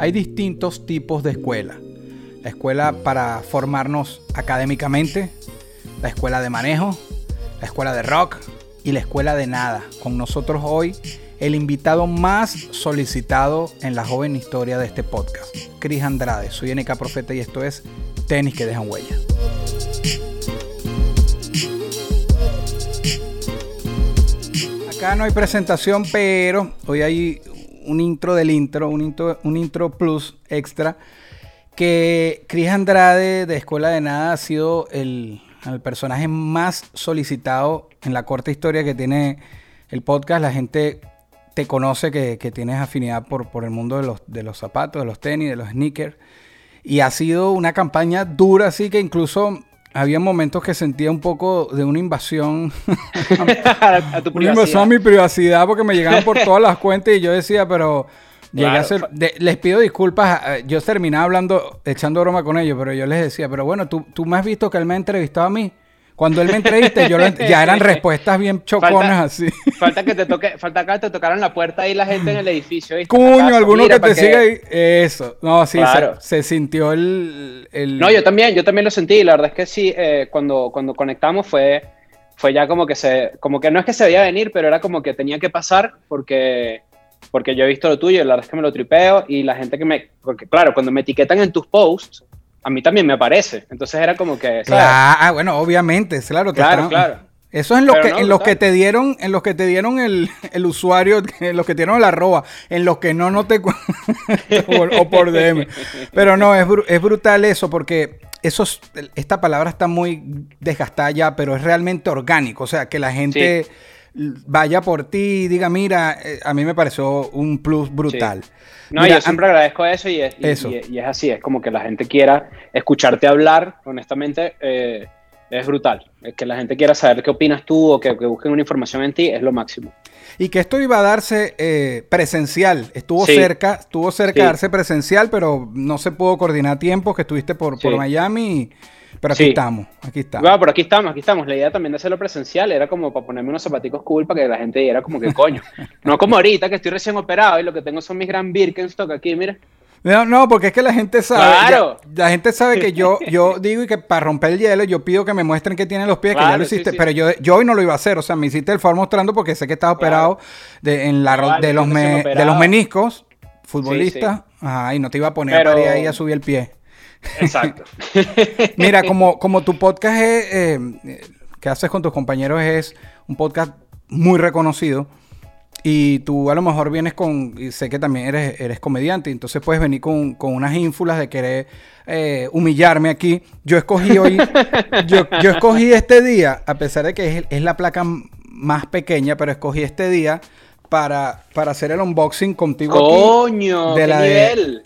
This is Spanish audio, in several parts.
Hay distintos tipos de escuela. La escuela para formarnos académicamente, la escuela de manejo, la escuela de rock y la escuela de nada. Con nosotros hoy el invitado más solicitado en la joven historia de este podcast, Cris Andrade. Soy NK Profeta y esto es Tenis que dejan huella. Acá no hay presentación, pero hoy hay un intro del intro, un intro, un intro plus extra, que Cris Andrade de Escuela de Nada ha sido el, el personaje más solicitado en la corta historia que tiene el podcast. La gente te conoce que, que tienes afinidad por, por el mundo de los, de los zapatos, de los tenis, de los sneakers. Y ha sido una campaña dura, así que incluso había momentos que sentía un poco de una invasión. a tu una invasión a mi privacidad porque me llegaban por todas las cuentas y yo decía, pero... Llegué a Claro. ser- de- les pido disculpas, eh, yo terminaba hablando, echando broma con ellos, pero yo les decía, pero bueno, tú, tú me has visto que él me ha entrevistado a mí. Cuando él me entreviste, yo lo ent- ya eran respuestas bien choconas Falta- así. Falta que te toque, falta que te tocaran la puerta ahí la gente en el edificio. ¿viste? Cuño, alguno mira, que te siga ahí. Eso. No, sí, se- Claro. se, sintió el, el- No, yo también, yo también lo sentí. La verdad es que sí, eh, cuando, cuando conectamos fue, fue ya como que se, como que no es que se veía venir, pero era como que tenía que pasar porque, porque yo he visto lo tuyo, la verdad es que me lo tripeo y la gente que me, porque claro, cuando me etiquetan en tus posts, a mí también me aparece. Entonces era como que, ¿sabes? Claro, ah, bueno, obviamente, claro. Claro, claro. Eso es en los que, no, en los que te dieron, en los que te dieron el, el usuario, en los que te dieron el arroba, en los que no, no te o, o por DM. Pero no, es, es brutal eso, porque eso es- esta palabra está muy desgastada ya, pero es realmente orgánico. O sea, que la gente vaya por ti y diga, mira, eh, a mí me pareció un plus brutal. No, Mira, yo siempre agradezco eso y es, y- Eso. y- y es así, es como que la gente quiera escucharte hablar, honestamente, eh, es brutal. Es que la gente quiera saber qué opinas tú o que, que busquen una información en ti es lo máximo. Y que esto iba a darse eh, presencial. Estuvo Sí. cerca, estuvo cerca Sí. de darse presencial, pero no se pudo coordinar a tiempo, que estuviste por, por. Miami. y- pero aquí Sí. estamos, aquí estamos. Bueno, pero aquí estamos, aquí estamos. La idea también de hacerlo presencial era como para ponerme unos zapaticos cool para que la gente diera como que coño. No como ahorita que estoy recién operado y lo que tengo son mis gran Birkenstock aquí, mira. No, no, porque es que la gente sabe. Claro. ya- la gente sabe que yo, yo digo y que para romper el hielo, yo pido que me muestren que tienen los pies, que ya lo sí, hiciste. sí. Pero yo, yo hoy no lo iba a hacer. O sea, me hiciste el favor mostrando porque sé que estás operado de, en la, de, los me- de los meniscos, futbolista. Ajá, y no te iba a poner Pero- a ahí a subir el pie. Exacto. Mira, como, como tu podcast es, eh, que haces con tus compañeros es un podcast muy reconocido y tú a lo mejor vienes con, y sé que también eres, eres comediante, entonces puedes venir con, con unas ínfulas de querer eh, humillarme aquí. Yo escogí hoy, yo, yo escogí este día, a pesar de que es, es la placa más pequeña, pero escogí este día para, para hacer el unboxing contigo aquí. Coño, de qué la de- nivel.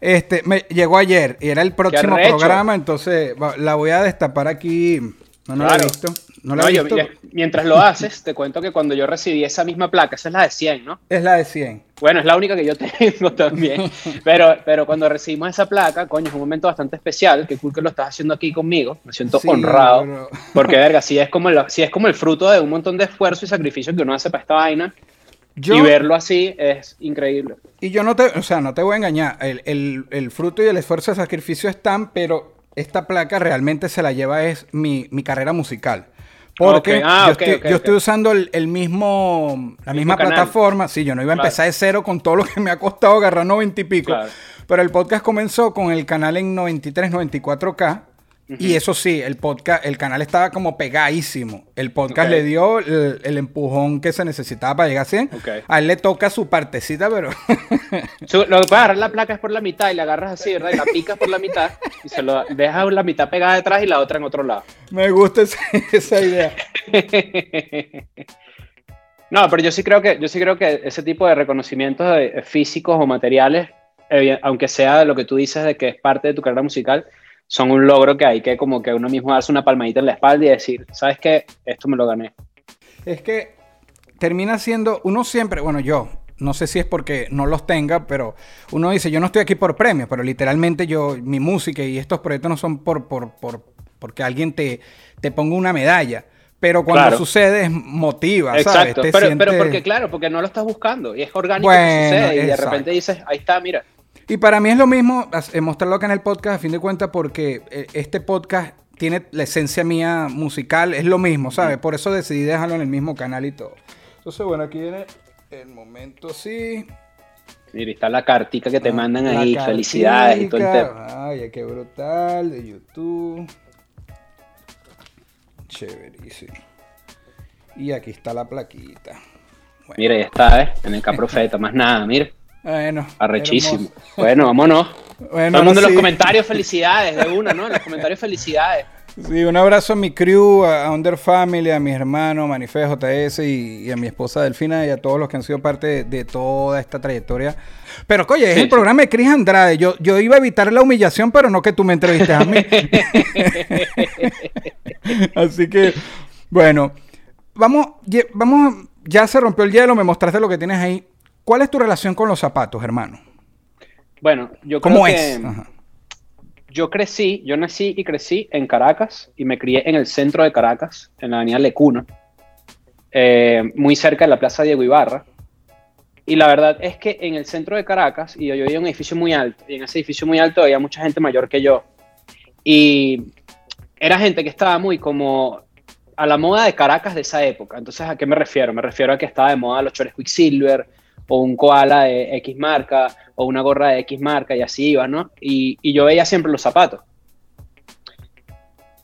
Este, me llegó ayer y era el próximo programa, entonces la voy a destapar aquí. No, no la he Claro. visto. No la No, he yo- visto. mientras lo haces, te cuento que cuando yo recibí esa misma placa, esa es la de 100, ¿no? Es la de 100. Bueno, es la única que yo tengo también. Pero, pero cuando recibimos esa placa, coño, es un momento bastante especial. Qué cool que lo estás haciendo aquí conmigo. Me siento Sí, honrado. bro. Porque, verga, si es, como el, si es como el fruto de un montón de esfuerzo y sacrificio que uno hace para esta vaina. Yo, Y verlo así es increíble. y yo no te, o sea, no te voy a engañar. El, el- el fruto y el esfuerzo de sacrificio están, pero esta placa realmente se la lleva es mi, mi carrera musical. Porque Ok, ah, yo, ok, estoy, ok, yo estoy usando el, el mismo, la El misma mismo canal. plataforma. Sí, yo no iba a Claro. empezar de cero con todo lo que me ha costado agarrar 90 y pico. Claro. Pero el podcast comenzó con el canal en 93, 94K. Y eso sí, el podcast, el canal estaba como pegadísimo. El podcast le dio el, el empujón que se necesitaba para llegar a 100. Ok. A él le toca su partecita, pero Su- Lo que puedes agarrar la placa es por la mitad y la agarras así, ¿verdad? Y la picas por la mitad y se lo dejas la mitad pegada detrás y la otra en otro lado. me gusta esa, esa idea. No, pero yo sí creo que, yo sí creo que ese tipo de reconocimientos de- físicos o materiales evi- aunque sea lo que tú dices de que es parte de tu carrera musical, son un logro que hay que como que uno mismo darse una palmadita en la espalda y decir, ¿sabes qué? Esto me lo gané. Es que termina siendo, uno siempre, bueno, yo, no sé si es porque no los tenga, pero uno dice, yo no estoy aquí por premios, pero literalmente yo, mi música y estos proyectos no son por, por, por porque alguien te, te ponga una medalla. Pero cuando Claro. sucede, es motiva, ¿sabes? Te pero, sientes- pero porque claro, porque no lo estás buscando y es orgánico Bueno, que sucede y de exacto. repente dices, ahí está, mira. Y para mí es lo mismo eh, mostrarlo acá en el podcast, a fin de cuentas, porque eh, este podcast tiene la esencia mía musical, es lo mismo, ¿sabes? Por eso decidí dejarlo en el mismo canal y todo. Entonces, bueno, aquí viene el momento, sí. Mira, está la cartica que te mandan Ah, La ahí, cartica. felicidades y todo el tema. Ay, qué brutal, de YouTube. Chéverísimo. Y aquí está la plaquita. Bueno, Mira, ya está, ¿eh? En el Caprofeta, más nada, mira. Bueno, Arrechísimo. hermoso. Bueno, vámonos. Bueno, Todo el mundo en los comentarios, felicidades, de una, ¿no? En los comentarios, felicidades. Sí, un abrazo a mi crew, a Under Family, a mis hermanos, Manife JS y, y a mi esposa Delfina y a todos los que han sido parte de, de toda esta trayectoria. Pero, oye, es el sí. programa de Cris Andrade. Yo, yo iba a evitar la humillación, pero no que tú me entrevistes a mí. Así que, bueno, vamos, vamos, ya se rompió el hielo, me mostraste lo que tienes ahí. ¿Cuál es tu relación con los zapatos, hermano? Bueno, yo creo ¿Cómo que es? Ajá. yo crecí, yo nací y crecí en Caracas y me crié en el centro de Caracas, en la avenida Lecuna, eh, muy cerca de la Plaza Diego Ibarra. Y la verdad es que en el centro de Caracas, y yo vivía en un edificio muy alto, y en ese edificio muy alto había mucha gente mayor que yo. Y era gente que estaba muy como a la moda de Caracas de esa época. Entonces, ¿a qué me refiero? Me refiero a que estaba de moda los chores Quicksilver, o un koala de X marca, o una gorra de X marca, y así iba, ¿no? Y, y yo veía siempre los zapatos.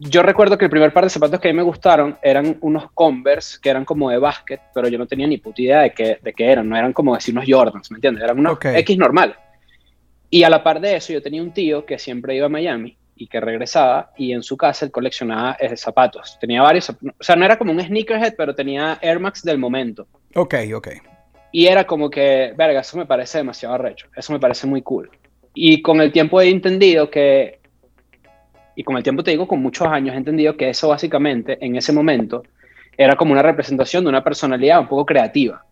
Yo recuerdo que el primer par de zapatos que a mí me gustaron eran unos Converse que eran como de básquet, pero yo no tenía ni puta idea de qué, de qué eran, no eran como decir unos Jordans, ¿me entiendes? Eran unos. X normales. Y a la par de eso, yo tenía un tío que siempre iba a Miami y que regresaba y en su casa él coleccionaba eh, zapatos. Tenía varios, o sea, no era como un sneakerhead, pero tenía Air Max del momento. Ok, ok. Y era como que, verga, eso me parece demasiado arrecho, eso me parece muy cool. Y con el tiempo he entendido que, y con el tiempo te digo, con muchos años he entendido que eso básicamente, en ese momento, era como una representación de una personalidad un poco creativa.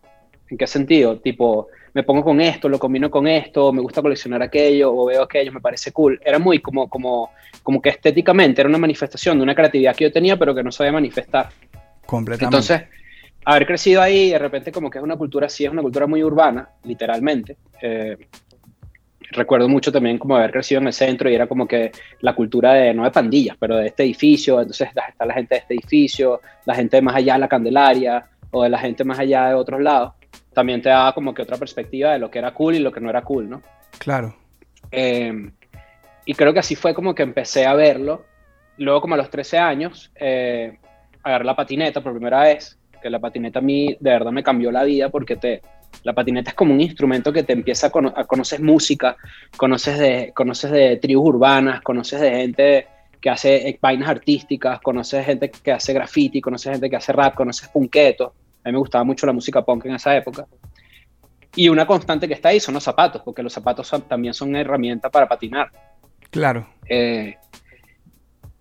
¿En qué sentido? Tipo, me pongo con esto, lo combino con esto, me gusta coleccionar aquello, o veo aquello, me parece cool. Era muy como, como, como que estéticamente era una manifestación de una creatividad que yo tenía, pero que no sabía manifestar. Completamente. Entonces, haber crecido ahí, de repente como que es una cultura así, es una cultura muy urbana, literalmente. Eh, recuerdo mucho también como haber crecido en el centro y era como que la cultura de, no de pandillas, pero de este edificio, entonces está la gente de este edificio, la gente de más allá de la Candelaria o de la gente más allá de otros lados, también te daba como que otra perspectiva de lo que era cool y lo que no era cool, ¿no? claro. Eh, y creo que así fue como que empecé a verlo. Luego, como a los 13 años, eh, agarré la patineta por primera vez, que la patineta a mí de verdad me cambió la vida porque te, la patineta es como un instrumento que te empieza a, cono- a conocer música, conoces de, conoces de tribus urbanas, conoces de gente que hace vainas artísticas, conoces gente que hace graffiti, conoces gente que hace rap, conoces punketo. A mí me gustaba mucho la música punk en esa época. Y una constante que está ahí son los zapatos, porque los zapatos son- también son una herramienta para patinar. Claro. Eh,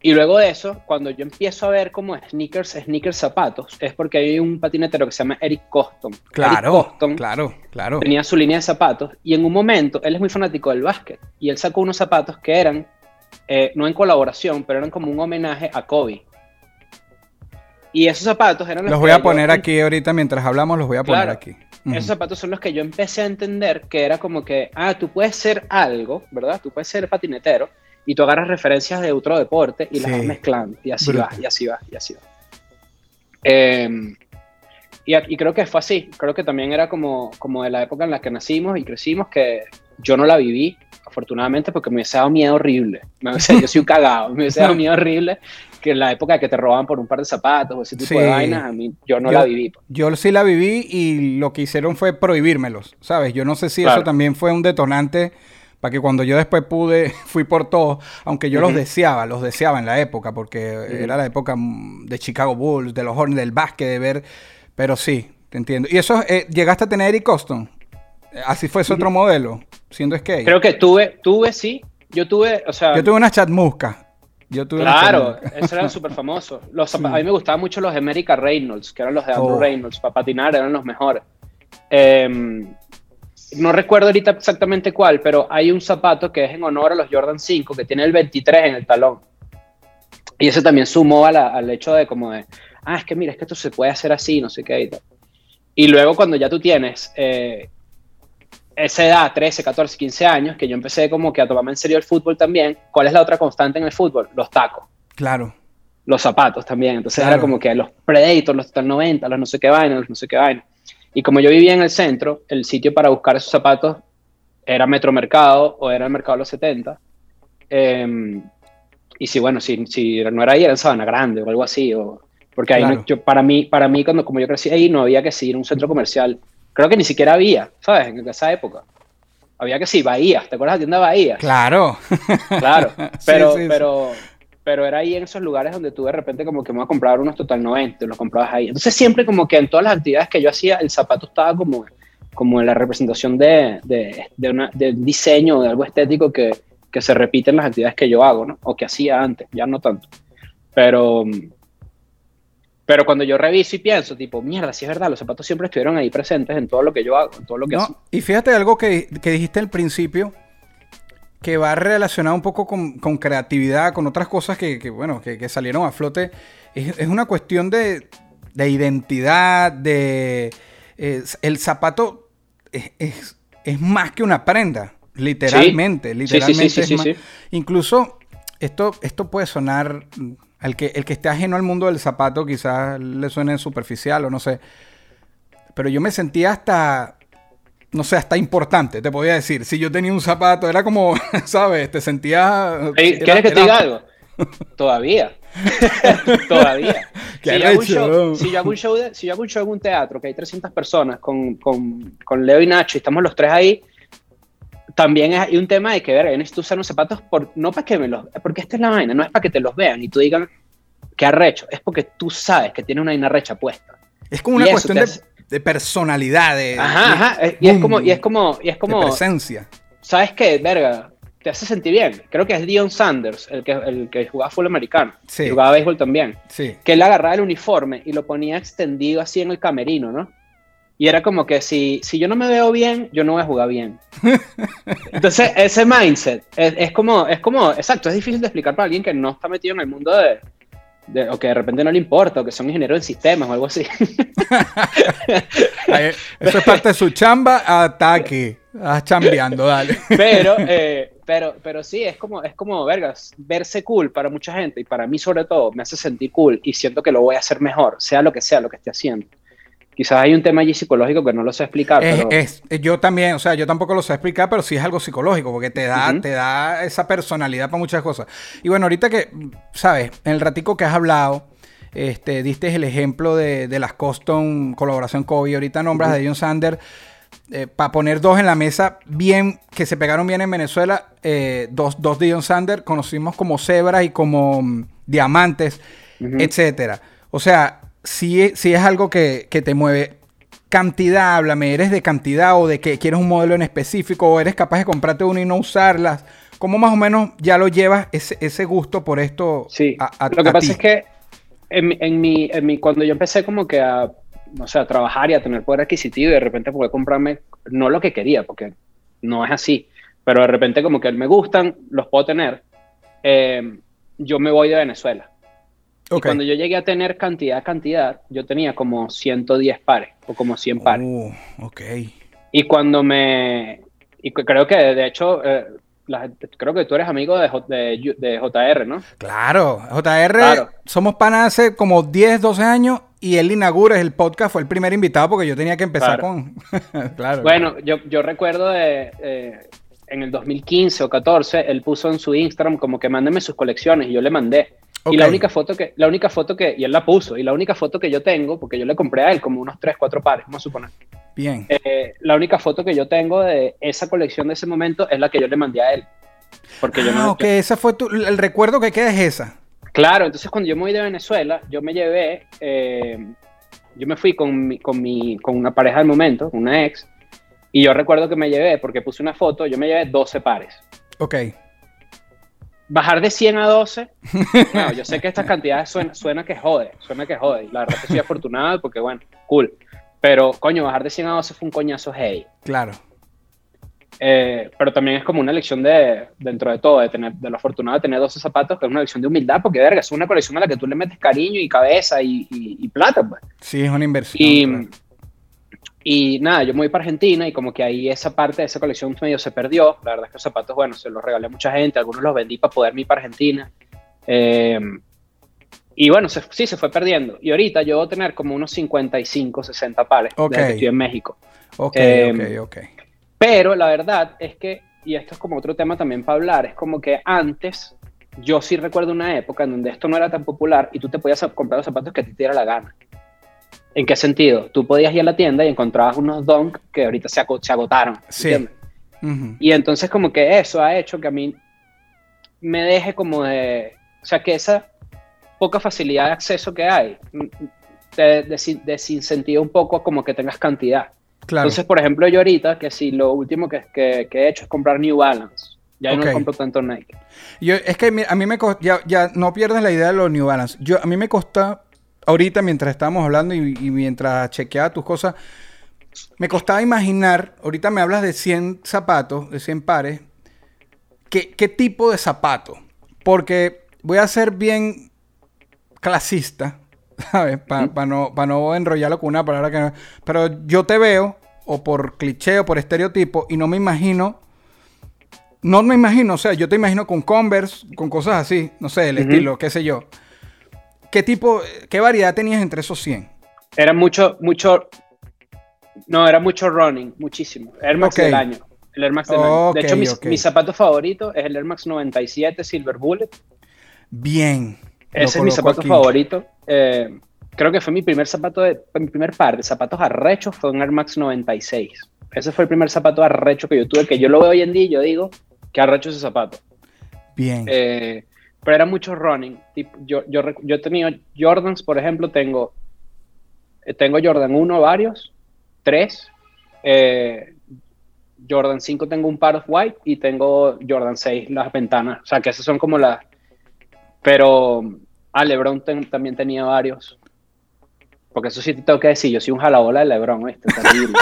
y luego de eso, cuando yo empiezo a ver como sneakers, sneakers zapatos, es porque hay un patinetero que se llama Eric Coston. Eric Claro. Coston Claro, claro. tenía su línea de zapatos y en un momento, él es muy fanático del básquet y él sacó unos zapatos que eran, eh, no en colaboración, pero eran como un homenaje a Kobe. Y esos zapatos eran Los que voy a poner en- aquí ahorita mientras hablamos, los voy a poner Claro. aquí. Esos zapatos son los que yo empecé a entender que era como que, ah, tú puedes ser algo, ¿verdad? Tú puedes ser patinetero y tú agarras referencias de otro deporte y las Sí. vas mezclando y así Brutal. va, y así va, y así va. Eh, y, creo que fue así, creo que también era como, como de la época en la que nacimos y crecimos que yo no la viví, afortunadamente, porque me hubiese dado miedo horrible. Me hubiese- yo soy un cagado, me hubiese dado miedo horrible que en la época que te roban por un par de zapatos o ese tipo de Sí. vainas, a mí yo no Yo- la viví. pues. Yo sí la viví y lo que hicieron fue prohibírmelos, ¿sabes? Yo no sé si Claro. eso también fue un detonante para que cuando yo después pude, fui por todos, aunque yo los deseaba, los deseaba en la época, porque era la época mm, de Chicago Bulls, de los Hornets, del básquet, de ver, pero sí, te entiendo. ¿Y eso, eh, llegaste a tener Eric Coston? Eh, ¿Así fue ese otro modelo? siendo skate. Creo que tuve, tuve, sí. Yo tuve, o sea. Yo tuve unas chatmuscas. Yo tuve Claro, esos eran súper famosos. Sí. A mí me gustaban mucho los de America Reynolds, que eran los de Andrew Oh. Reynolds. Para patinar eran los mejores. Em, no recuerdo ahorita exactamente cuál, pero hay un zapato que es en honor a los Jordan 5, que tiene el 23 en el talón. Y ese también sumó a la- al hecho de como de, ah, es que mira, es que esto se puede hacer así, no sé qué y tal. Y luego cuando ya tú tienes eh, esa edad, 13, 14, 15 años, que yo empecé como que a tomarme en serio el fútbol también, ¿cuál es la otra constante en el fútbol? Los tacos Claro. los zapatos también. Entonces Claro. era como que los Predators, los Total 90, los no sé qué vaina, los no sé qué vaina. Y como yo vivía en el centro, el sitio para buscar esos zapatos era Metromercado o era el Mercado de los 70. Eh, y si, bueno, si, si no era ahí, era en Sabana Grande o algo así. O, porque ahí, no- Claro. yo, para mí, para mí cuando, como yo crecí ahí, no había que ir a un centro comercial. Creo que ni siquiera había, ¿sabes? En esa época. Había que sí, Bahía. ¿Te acuerdas de la tienda Bahía? Claro. Claro, Sí, pero, sí, sí. pero, pero era ahí en esos lugares donde tú de repente como que me voy a comprar unos Total 90, los comprabas ahí. Entonces siempre como que en todas las actividades que yo hacía, el zapato estaba como, como en la representación de, de, de, una- de un diseño, de algo estético que, que se repite en las actividades que yo hago, ¿no? O que hacía antes, ya no tanto. Pero, pero cuando yo reviso y pienso, tipo, mierda, si es verdad, los zapatos siempre estuvieron ahí presentes en todo lo que yo hago, en todo lo que No, hacía. y fíjate algo que, que dijiste al principio, que va relacionado un poco con, con creatividad, con otras cosas que, que, bueno, que, que salieron a flote. Es, es una cuestión de, de identidad, de... es- el zapato es, es- es más que una prenda, literalmente, Sí, literalmente. sí, sí, es más-. Incluso esto, esto puede sonar, al que, el que esté ajeno al mundo del zapato quizás le suene superficial o no sé, pero yo me sentía hasta, no sé, hasta importante, te podía decir. Si yo tenía un zapato, era como, ¿sabes? Te sentía... Ey, era- ¿Quieres que te diga algo? Todavía. Todavía. Qué Si yo, hago un arrecho, show, si, yo hago un show de- si yo hago un show en un teatro que hay 300 personas con, con, con Leo y Nacho y estamos los tres ahí, también hay un tema de que, ver, yo necesito usar unos zapatos por, no para que me los... Porque esta es la vaina, no es para que te los vean y tú digan que arrecho, es porque tú sabes que tiene una vaina arrecha puesta. Es como una cuestión de, hace- de personalidad, de, Ajá, ajá. es- Y es como, y es como, y es de como, presencia. ¿sabes qué? Verga, te hace sentir bien. Creo que es Dion Sanders, el que, el que jugaba full americano. Sí. Jugaba béisbol también. Sí. que él agarraba el uniforme y lo ponía extendido así en el camerino, ¿no? Y era como que si, si yo no me veo bien, yo no voy a jugar bien. Entonces, ese mindset es, es como, es como, exacto, es difícil de explicar para alguien que no está metido en el mundo de, de- o que de repente no le importa, o que son ingenieros en sistemas o algo así. Eso es parte de su chamba, ataque. Chambeando, dale. Pero, eh, pero, pero sí, es como, es como, vergas, verse cool para mucha gente y para mí sobre todo me hace sentir cool y siento que lo voy a hacer mejor, sea lo que sea lo que esté haciendo. Quizás hay un tema allí psicológico que no lo sé explicar, Es, pero... es- yo también, o sea, yo tampoco lo sé explicar, pero sí es algo psicológico, porque te da, te da esa personalidad para muchas cosas. Y bueno, ahorita que, sabes, en el ratico que has hablado, este, diste el ejemplo de, de las custom colaboración Kobe, ahorita nombras de John Sander, para poner dos en la mesa, bien, que se pegaron bien en Venezuela, eh, dos, dos de John Sander, conocimos como cebras y como mm, diamantes, Ujú. etcétera. O sea, si es, algo que, que te mueve. Cantidad, háblame, ¿eres de cantidad o de que quieres un modelo en específico o eres capaz de comprarte uno y no usarlas? ¿Cómo más o menos ya lo llevas ese, ese gusto por esto? Sí, a- a- lo que a pasa ti? es que en, mi- en mi, en mi, cuando yo empecé como que a, trabajar y a tener poder adquisitivo y de repente poder comprarme, no lo que quería, porque no es así, pero de repente como que me gustan, los puedo tener, eh, yo me voy de Venezuela. Y cuando yo llegué a tener cantidad, cantidad, yo tenía como 110 pares o como 100 pares. Uh, ok. Y cuando me... Y creo que de hecho, eh, creo que tú eres amigo de, J- de, de JR, ¿no? Claro, JR, Claro. somos panas hace como 10, 12 años y él inaugura el podcast, fue el primer invitado porque yo tenía que empezar Claro. con... claro. Bueno, yo, yo recuerdo de, eh, en el 2015 o 14, él puso en su Instagram como que mándeme sus colecciones y yo le mandé. Y la única foto que, la única foto que, y él la puso, y la única foto que yo tengo, porque yo le compré a él como unos 3, 4 pares, vamos a suponer. Bien. Eh, la única foto que yo tengo de esa colección de ese momento es la que yo le mandé a él. Porque yo ah, no, ok, esa fue tu, el recuerdo que queda es esa. Claro, entonces cuando yo me voy de Venezuela, yo me llevé, eh, yo me fui con, mi, con, mi, con una pareja del momento, una ex, Y yo recuerdo que me llevé, porque puse una foto, yo me llevé 12 pares. Ok. Bajar de 100 a 12, bueno, yo sé que estas cantidades suena, suena que jode, suena que jode. La verdad es que soy afortunado porque, bueno, cool. Pero, coño, bajar de 100 a 12 fue un coñazo hey. Claro. Eh, pero también es como una lección de, dentro de todo, de, tener, de lo afortunado de tener 12 zapatos, que es una lección de humildad, porque, verga, es una colección a la que tú le metes cariño y cabeza y, y- y plata, pues. Sí, es una inversión. Y, claro. Y nada, yo me voy para Argentina y como que ahí esa parte de esa colección medio se perdió. La verdad es que los zapatos, bueno, se los regalé a mucha gente, algunos los vendí para poder ir para Argentina. Eh, y bueno, se- sí, se fue perdiendo. Y ahorita yo voy a tener como unos 55, 60 pares Ok. desde que estoy en México. Ok, eh, ok, ok. Pero la verdad es que, y esto es como otro tema también para hablar, es como que antes yo sí recuerdo una época en donde esto no era tan popular y tú te podías comprar los zapatos que a ti te diera la gana. ¿En qué sentido? Tú podías ir a la tienda y encontrabas unos Dunk que ahorita se, se agotaron. Sí. ¿entiendes? Ujú. Y entonces como que eso ha hecho que a mí me deje como de... O sea, que esa poca facilidad de acceso que hay mm, te desin- desincentiva un poco como que tengas cantidad. Claro. Entonces, por ejemplo, yo ahorita, que si lo último que, que- que he hecho es comprar New Balance. Ya yo Ok. no compro tanto Nike. Yo, es que mi- a mí me costó, ya, ya no pierdas la idea de los New Balance. Yo, a mí me costó, ahorita mientras estábamos hablando y, y mientras chequeaba tus cosas, me costaba imaginar, ahorita me hablas de 100 zapatos, de 100 pares, ¿qué, qué tipo de zapato? Porque voy a ser bien clasista, ¿sabes? Para no, pa no enrollarlo con una palabra que no... Pero yo te veo, o por cliché o por estereotipo, y no me imagino... No me imagino, o sea, yo te imagino con Converse, con cosas así, no sé, el estilo, qué sé yo. ¿Qué tipo, qué variedad tenías entre esos 100? Era mucho, mucho... No, era mucho running, muchísimo. Air Max del año. El Air Max del año. De hecho, mis- mi zapato favorito es el Air Max 97 Silver Bullet. Bien. Ese es mi zapato aquí. favorito. Eh, creo que fue mi primer zapato, de, mi primer par de zapatos arrechos fue un Air Max 96. Ese fue el primer zapato arrecho que yo tuve, que yo lo veo hoy en día y yo digo, que arrecho ese zapato. Bien. Eh, pero era mucho running. Tipo, yo, yo, yo he tenido Jordans, por ejemplo, tengo, eh, tengo Jordan 1 varios, 3. eh, Jordan 5 tengo un par of white y tengo Jordan 6 las ventanas. O sea, que esas son como las... Pero a LeBron ten- también tenía varios. Porque eso sí te tengo que decir, yo soy un jalabola de LeBron, ¿viste? Terrible.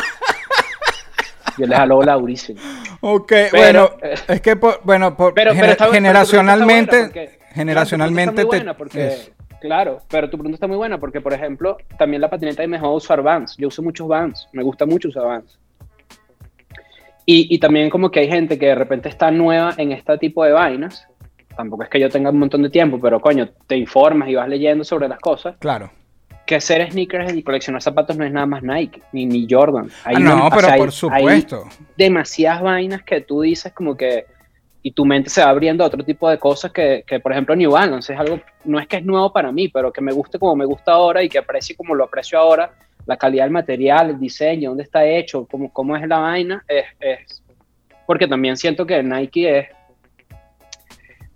yo le jalo bola durísimo. Ok, pero, bueno, eh, es que, por- bueno, por, Pero, gener- pero está- pero tu generacionalmente, porque- generacionalmente claro, te- porque, es- claro, pero tu pregunta está muy buena porque, por ejemplo, también la patineta me dejó usar Vans. Yo uso muchos Vans, me gusta mucho usar Vans. Y, y también como que hay gente que de repente está nueva en este tipo de vainas. Tampoco es que yo tenga un montón de tiempo, pero coño, te informas y vas leyendo sobre las cosas. claro. Que ser sneakers y coleccionar zapatos no es nada más Nike, ni, ni Jordan. Hay Ah, una- no, o pero sea, hay- por hay- supuesto. demasiadas vainas que tú dices como que y tu mente se va abriendo a otro tipo de cosas que, que, por ejemplo New Balance es algo no es que es nuevo para mí pero que me guste como me gusta ahora y que aprecie como lo aprecio ahora la calidad del material el diseño dónde está hecho cómo, cómo es la vaina es, es porque también siento que Nike es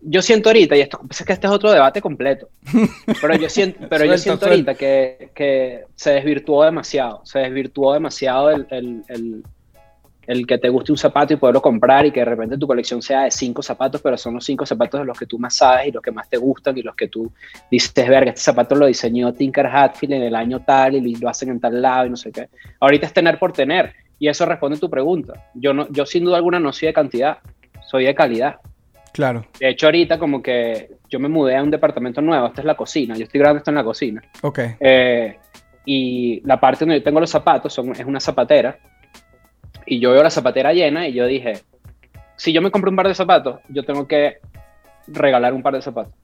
yo siento ahorita, y esto es que este es otro debate completo, pero yo siento, pero yo siento ahorita que, que se desvirtuó demasiado, se desvirtuó demasiado el, el, el, el que te guste un zapato y poderlo comprar y que de repente tu colección sea de cinco zapatos, pero son los cinco zapatos de los que tú más sabes y los que más te gustan y los que tú dices, verga, este zapato lo diseñó Tinker Hatfield en el año tal y lo hacen en tal lado y no sé qué. Ahorita es tener por tener y eso responde a tu pregunta. Yo, no, yo sin duda alguna no soy de cantidad, soy de calidad. Claro. De hecho, ahorita como que yo me mudé a un departamento nuevo, esta es la cocina, yo estoy grabando esto en la cocina. Ok. Eh, y la parte donde yo tengo los zapatos son, es una zapatera. Y yo veo la zapatera llena y yo dije, si yo me compro un par de zapatos, yo tengo que regalar un par de zapatos.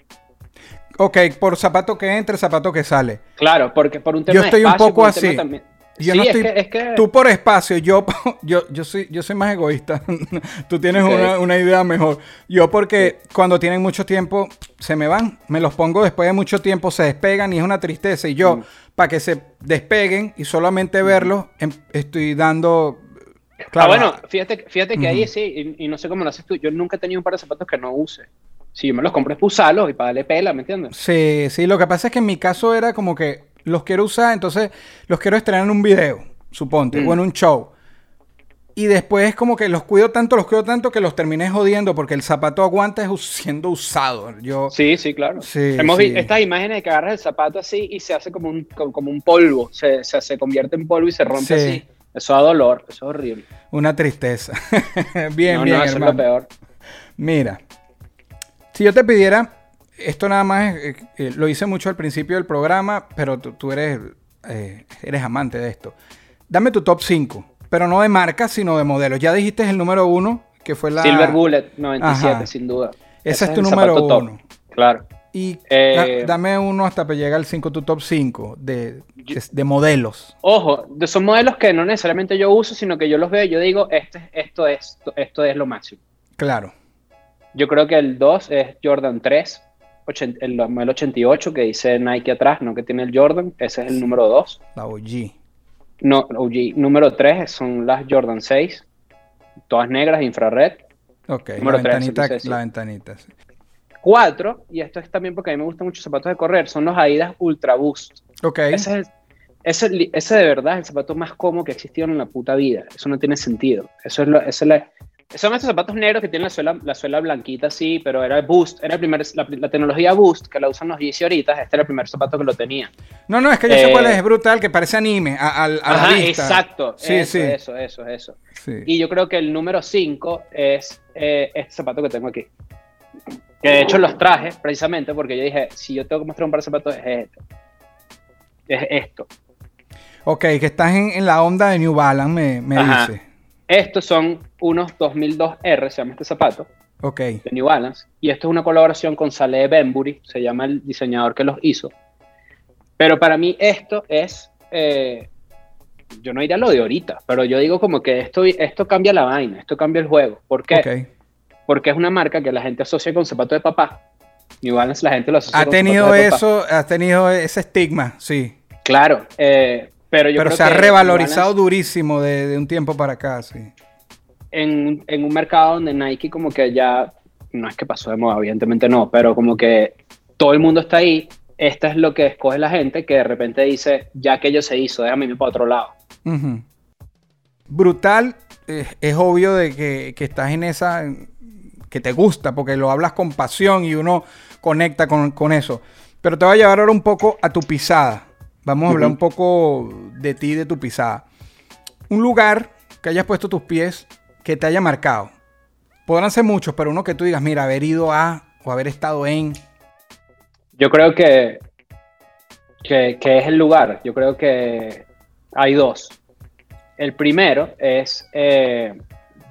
Ok, por zapato que entra, zapato que sale. Claro, porque por un tema Yo de estoy un espacio, poco un tema así. también- Yo sí, no es estoy- que- es que- Tú por espacio, yo, yo, yo, soy, yo soy más egoísta. Tú tienes una, una idea mejor. Yo porque cuando tienen mucho tiempo, se me van. Me los pongo después de mucho tiempo, se despegan y es una tristeza. Y yo, Mm. para que se despeguen y solamente verlos, em- estoy dando... ah, bueno, fíjate, fíjate que ahí sí, y, y no sé cómo lo haces tú, yo nunca he tenido un par de zapatos que no use. Si yo me los compré es para usarlos y para darle pela, ¿me entiendes? Sí, sí, lo que pasa es que en mi caso era como que los quiero usar, entonces los quiero estrenar en un video, suponte, Mm. o en un show. Y después como que los cuido tanto, los cuido tanto que los terminé jodiendo porque el zapato aguanta es siendo usado. Yo, Sí, sí, claro. Sí, Hemos sí. visto estas imágenes de que agarras el zapato así y se hace como un, como, un polvo, se, se, se convierte en polvo y se rompe Sí. así. Eso da dolor, eso es horrible. una tristeza. bien, no, bien, no, eso es lo peor. Mira, si yo te pidiera, esto nada más eh, eh, lo hice mucho al principio del programa, pero tú, tú eres, eh, eres amante de esto. Dame tu top 5, pero no de marcas, sino de modelos. Ya dijiste el número uno, que fue la... Silver Bullet 97, Ajá. sin duda. Ese es tu número zapato top. uno. Claro. Y Eh, da- dame uno hasta que llegue al 5, tu top 5 de, de, de modelos. Ojo, son modelos que no necesariamente yo uso, sino que yo los veo y yo digo, este, esto, es, esto es lo máximo. Claro. Yo creo que el 2 es Jordan 3, ochen- el modelo 88 que dice Nike atrás, no que tiene el Jordan, ese es el número 2. La OG. No, OG. Número 3 son las Jordan 6, todas negras, infrared. Ok, la Número ventanita, sí, sí, sí. la ventanita. sí. 4, y esto es también porque a mí me gustan mucho zapatos de correr, son los Adidas Ultra Boost. Ok. Ese, es el- ese, de verdad es el zapato más cómodo que existieron en la puta vida. Eso no tiene sentido. Eso es lo, eso es la- son estos zapatos negros que tienen la suela, la suela blanquita así, pero era el Boost, era el primer, la, la tecnología Boost que la usan los Yeezy ahorita, este era el primer zapato que lo tenía. No, no, es que yo sé Eh, cuál es, es brutal, que parece anime a, a- a la Ajá, vista. exacto. Sí, eso, sí. eso, eso, eso. Sí. Y yo creo que el número 5 es eh, este zapato que tengo aquí. Que de hecho los traje precisamente porque yo dije, si yo tengo que mostrar un par de zapatos es este. Es esto. Ok, que estás en, en la onda de New Balance, me, me dice. Estos son unos 2002R, se llama este zapato, Ok. de New Balance. Y esto es una colaboración con Saleh Benbury, se llama el diseñador que los hizo. Pero para mí esto es, eh, yo no diría lo de ahorita, pero yo digo como que esto, esto cambia la vaina, esto cambia el juego. ¿Por qué? Porque es una marca que la gente asocia con zapato de papá. New Balance la gente lo asocia Ha con tenido de papá. eso, ha tenido ese estigma, sí. Claro, eh, pero yo Pero creo se ha revalorizado Balance durísimo de, de un tiempo para acá, sí. En, en un mercado donde Nike como que ya, no es que pasó de moda, evidentemente no, pero como que todo el mundo está ahí, esta es lo que escoge la gente que de repente dice, ya aquello se hizo, déjame irme para otro lado. Brutal, eh, es obvio de que, que estás en esa, que te gusta, porque lo hablas con pasión y uno conecta con, con eso. Pero te voy a llevar ahora un poco a tu pisada. Vamos a hablar un poco de ti, de tu pisada. Un lugar que hayas puesto tus pies que te haya marcado. Podrán ser muchos, pero uno que tú digas, mira, haber ido a o haber estado en. Yo creo que, que, que es el lugar, yo creo que hay dos. El primero es, eh,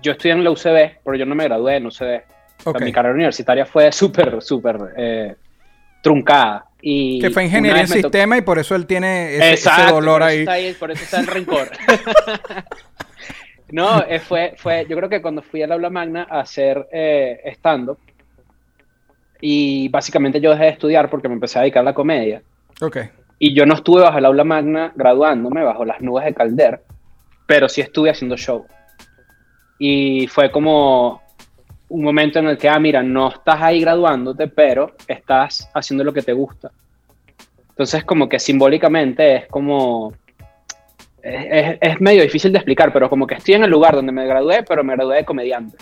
yo estudié en la UCB, pero yo no me gradué en UCB. O sea, Ok. mi carrera universitaria fue súper, súper eh, truncada. Y Que fue ingeniería en sistema y por eso él tiene ese, dolor ahí. Por eso está el rencor. no, eh, fue, fue, yo creo que cuando fui al aula magna a hacer eh, stand-up, y básicamente yo dejé de estudiar porque me empecé a dedicar a la comedia, Ok. y yo no estuve bajo el aula magna graduándome, bajo las nubes de Calder, pero sí estuve haciendo show. Y fue como un momento en el que, ah, mira, no estás ahí graduándote, pero estás haciendo lo que te gusta. Entonces, como que simbólicamente es como... Es, medio difícil de explicar, pero como que estoy en el lugar donde me gradué, pero me gradué de comediante.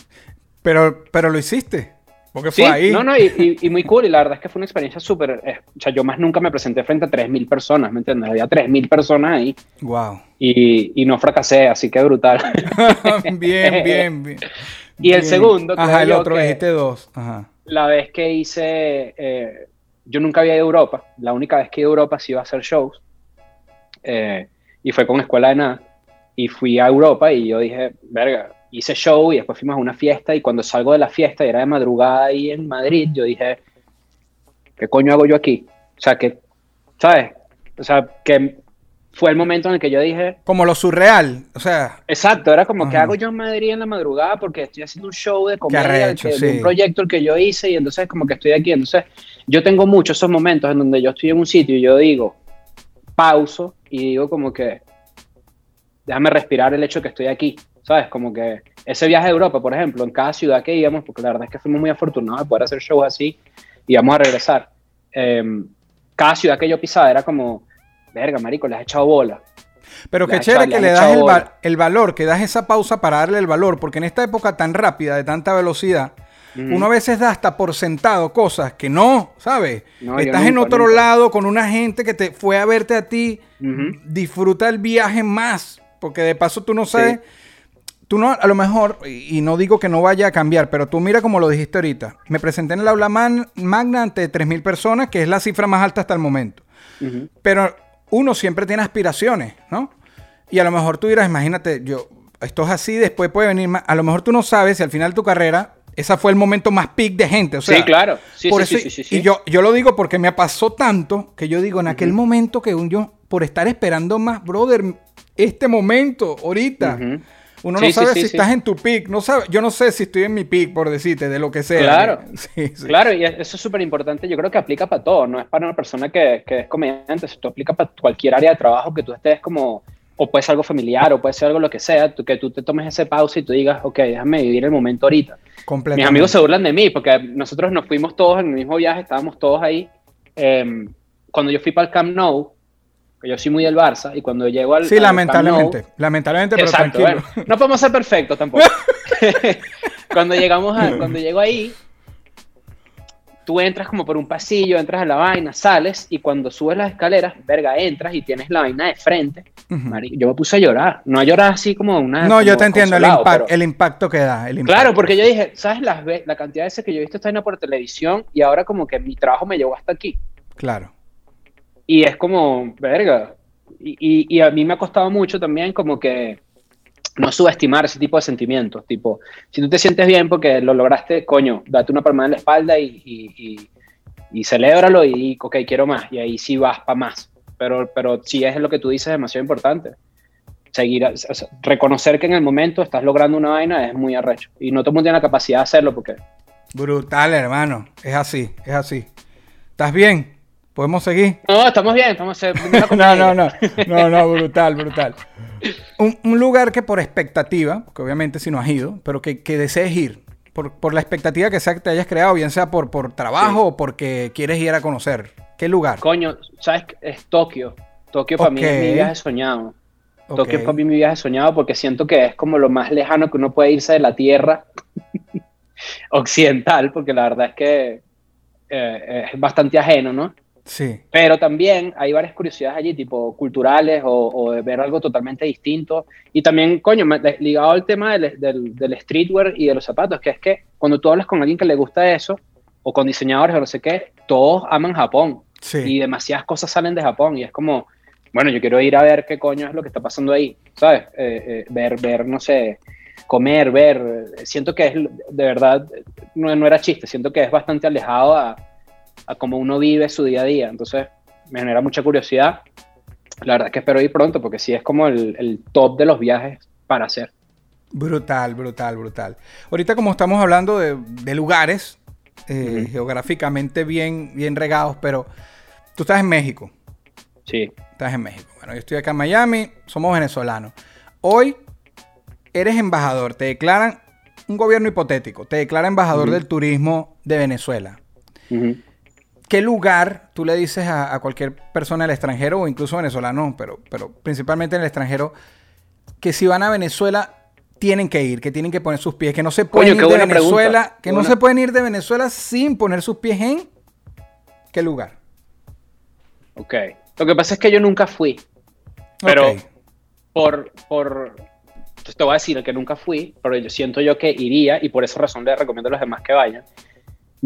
Pero, pero lo hiciste. Porque Sí, fue ahí. no, no, y, y- y muy cool, y la verdad es que fue una experiencia súper... eh, o sea, yo más nunca me presenté frente a 3.000 personas, ¿me entiendes? Había 3.000 personas ahí Wow. y, y no fracasé, así que brutal. bien, bien, bien. Y el segundo, Ajá, el otro dijiste dos. Ajá. la vez que hice, eh, yo nunca había ido a Europa, la única vez que he ido a Europa sí iba a hacer shows, eh, y fue con Escuela de Nada, y fui a Europa y yo dije, verga, hice show y después fuimos a una fiesta, y cuando salgo de la fiesta y era de madrugada ahí en Madrid, yo dije, ¿qué coño hago yo aquí? O sea, que, ¿sabes? O sea, que fue el momento en el que yo dije, Como lo surreal. O sea, Exacto, era como que Ajá. hago yo en Madrid en la madrugada porque estoy haciendo un show de comedia que- de sí. un proyecto el que yo hice y entonces como que estoy aquí. Entonces yo tengo muchos esos momentos en donde yo estoy en un sitio y yo digo, pauso y digo como que déjame respirar el hecho que estoy aquí, ¿sabes? Como que ese viaje a Europa, por ejemplo, en cada ciudad que íbamos, porque la verdad es que fuimos muy afortunados de poder hacer shows así y íbamos a regresar. em, cada ciudad que yo pisaba era como, verga, marico, le has echado bola. Pero qué chévere que le das el, va- el valor, que das esa pausa para darle el valor, porque en esta época tan rápida, de tanta velocidad, uno a veces da hasta por sentado cosas que no, ¿sabes? No, Estás en nunca, otro nunca. lado con una gente que te fue a verte a ti, Disfruta el viaje más, porque de paso tú no sabes, tú no, a lo mejor, y y no digo que no vaya a cambiar, pero tú mira como lo dijiste ahorita, me presenté en el aula man- magna ante 3.000 personas, que es la cifra más alta hasta el momento. Pero uno siempre tiene aspiraciones, ¿no? Y a lo mejor tú dirás, imagínate, yo, esto es así, después puede venir más. A lo mejor tú no sabes si al final de tu carrera, ese fue el momento más peak de gente. O sea, Sí, claro. Sí, por sí, eso- sí, Y yo, yo lo digo porque me pasó tanto que yo digo, en aquel momento que un yo, por estar esperando más, brother, este momento, ahorita. Uno no sabe si estás en tu peak, no sabe, yo no sé si estoy en mi peak, por decirte, de lo que sea. Claro. Claro, y eso es súper importante. Yo creo que aplica para todo, no es para una persona que, que es comediante, esto aplica para cualquier área de trabajo que tú estés como, o puede ser algo familiar, o puede ser algo lo que sea, tú- que tú te tomes ese pausa y tú digas, ok, déjame vivir el momento ahorita. Mis amigos se burlan de mí porque nosotros nos fuimos todos en el mismo viaje, estábamos todos ahí. Em, cuando yo fui para el Camp Nou, yo soy muy del Barça, y cuando llego al. Sí, al Camp Nou- lamentablemente. Lamentablemente, pero Exacto, tranquilo. bueno, no podemos ser perfectos tampoco. cuando llegamos a, cuando llego ahí, tú entras como por un pasillo, entras a la vaina, sales y cuando subes las escaleras, verga, entras y tienes la vaina de frente. Mari- yo me puse a llorar, no a llorar así como una. No, yo te entiendo el, impact- pero- el impacto que da. el impacto. Claro, porque yo dije, ¿sabes las la cantidad de veces que yo he visto esta vaina por televisión y ahora como que mi trabajo me llegó hasta aquí? Claro. Y es como, verga. Y, y- y a mí me ha costado mucho también como que no subestimar ese tipo de sentimientos. Tipo, si tú te sientes bien porque lo lograste, coño, date una palmada en la espalda y, y, y, y celébralo y, ok, quiero más. Y ahí sí vas para más. Pero, pero si es lo que tú dices, es demasiado importante. Seguir, reconocer que en el momento estás logrando una vaina es muy arrecho. Y no todo el mundo tiene la capacidad de hacerlo porque Brutal, hermano. Es así, es así. ¿Estás bien? ¿Podemos seguir? No, estamos bien, estamos primera No, no, no. No, no, brutal, brutal. Un, un lugar que por expectativa, que obviamente si no has ido, pero que, que desees ir, por, por la expectativa que sea que te hayas creado, bien sea por, por trabajo Sí. o porque quieres ir a conocer. ¿Qué lugar? Coño, ¿sabes? Es Tokio. Tokio para mí es mi viaje soñado. Ok. Tokio es para mí mi viaje soñado porque siento que es como lo más lejano que uno puede irse de la tierra occidental, porque la verdad es que eh, es bastante ajeno, ¿no? Sí. Pero también hay varias curiosidades allí, tipo culturales o, o de ver algo totalmente distinto. Y también, coño, ligado al tema del, del, del streetwear y de los zapatos, que es que cuando tú hablas con alguien que le gusta eso, o con diseñadores o no sé qué, todos aman Japón. Sí. Y demasiadas cosas salen de Japón. Y es como, bueno, yo quiero ir a ver qué coño es lo que está pasando ahí, ¿sabes? Eh, eh, ver, ver, no sé, comer, ver. Siento que es, de verdad, no, no era chiste, siento que es bastante alejado a, a cómo uno vive su día a día. Entonces, me genera mucha curiosidad. La verdad es que espero ir pronto porque sí es como el, el top de los viajes para hacer. Brutal, brutal, brutal. Ahorita como estamos hablando de, de lugares eh, geográficamente bien, bien regados, pero tú estás en México. Sí. Estás en México. Bueno, yo estoy acá en Miami, somos venezolanos. Hoy eres embajador, te declaran un gobierno hipotético, te declara embajador del turismo de Venezuela. Ujú. ¿Qué lugar tú le dices a, a cualquier persona del extranjero o incluso venezolano, pero, pero principalmente en el extranjero, que si van a Venezuela tienen que ir, que tienen que poner sus pies, que no se pueden Coño, ir de Venezuela, pregunta. que no se pueden ir de Venezuela sin poner sus pies en qué lugar? Ok. Lo que pasa es que yo nunca fui. Pero Ok. por, por, pues te voy a decir que nunca fui, pero yo siento yo que iría y por esa razón le recomiendo a los demás que vayan.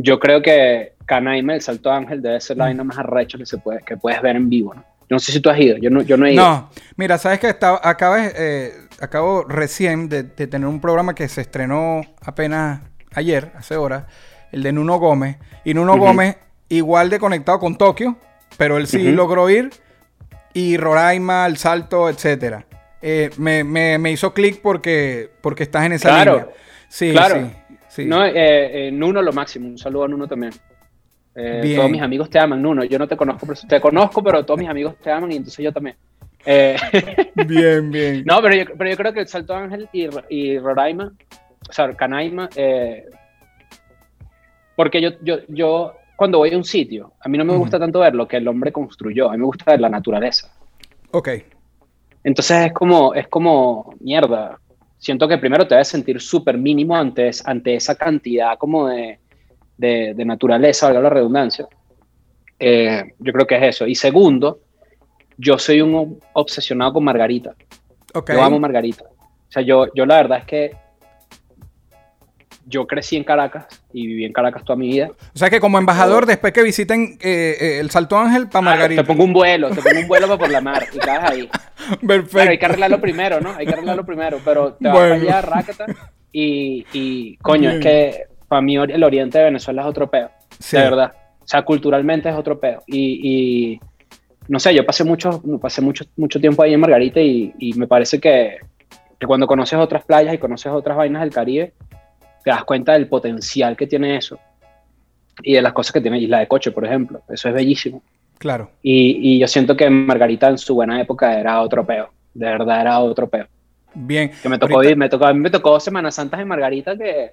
Yo creo que Canaima, el Salto Ángel, debe ser la vaina más arrecha que, se puede, que puedes ver en vivo. ¿no? Yo no sé si tú has ido, yo no, yo no he ido. No, mira, sabes que estaba, acabas, eh, acabo recién de, de tener un programa que se estrenó apenas ayer, hace horas, el de Nuno Gómez. Y Nuno. Gómez, igual de conectado con Tokio, pero él sí logró ir. Y Roraima, El Salto, etcétera. Eh, me, me- me hizo clic porque, porque estás en esa Claro, línea. Sí, claro. sí, sí. No, eh, eh, Nuno lo máximo, un saludo a Nuno también. Eh, todos mis amigos te aman, Nuno. Yo no te conozco, pero te conozco, pero todos mis amigos te aman y entonces yo también. Eh, Bien, bien. No, pero yo, pero yo creo que el Salto Ángel y, y Roraima, o sea, Canaima, eh, porque yo, yo, yo cuando voy a un sitio, a mí no me gusta tanto ver lo que el hombre construyó, a mí me gusta ver la naturaleza. Ok. Entonces es como, es como, mierda, siento que primero te debes sentir súper mínimo ante, ante esa cantidad como de, de, de naturaleza, valga la redundancia. Eh, yo creo que es eso. Y segundo, yo soy un obsesionado con Margarita. Okay. Yo amo Margarita. O sea, yo, yo la verdad es que yo crecí en Caracas y viví en Caracas toda mi vida. O sea que como embajador, después que visiten eh, eh, el Salto Ángel, para Margarita. te pongo un vuelo, te pongo un vuelo para por la mar y caes ahí. Perfecto. Pero hay que arreglarlo primero, ¿no? Hay que arreglarlo primero, pero te vas para allá, rácata, y, y coño, Bien. es que para mí el oriente de Venezuela es otro peo, Sí. de verdad. O sea, culturalmente es otro peo. Y, y no sé, yo pasé mucho, pasé mucho, mucho tiempo ahí en Margarita y, y me parece que, que cuando conoces otras playas y conoces otras vainas del Caribe, te das cuenta del potencial que tiene eso y de las cosas que tiene Isla de Coche, por ejemplo. Eso es bellísimo. Claro. Y, y yo siento que Margarita en su buena época era otro peo. De verdad era otro peo. Bien. Que me tocó Ahorita- ir, me tocó, a mí me tocó Semanas Santas en Margarita que,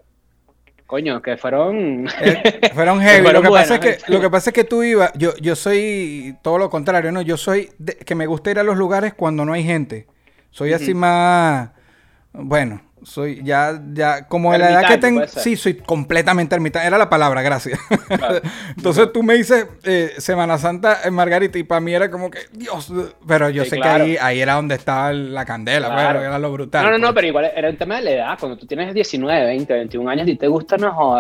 coño, que fueron... Eh, fueron heavy. Fueron lo, que pasa es que, lo que pasa es que tú ibas, yo, yo soy todo lo contrario, ¿no? Yo soy de- que me gusta ir a los lugares cuando no hay gente. Soy así más, bueno, soy ya, ya, como de la edad que tengo, sí, soy completamente ermitaño. Era la palabra, gracias. Claro. Entonces tú me dices eh, Semana Santa en Margarita y para mí era como que, Dios, pero yo Sí, sé claro. que ahí, ahí era donde estaba la candela, Claro. pero era lo brutal. No, no, no, pues. pero igual era un tema de la edad. Cuando tú tienes 19, 20, 21 años y te gusta, no.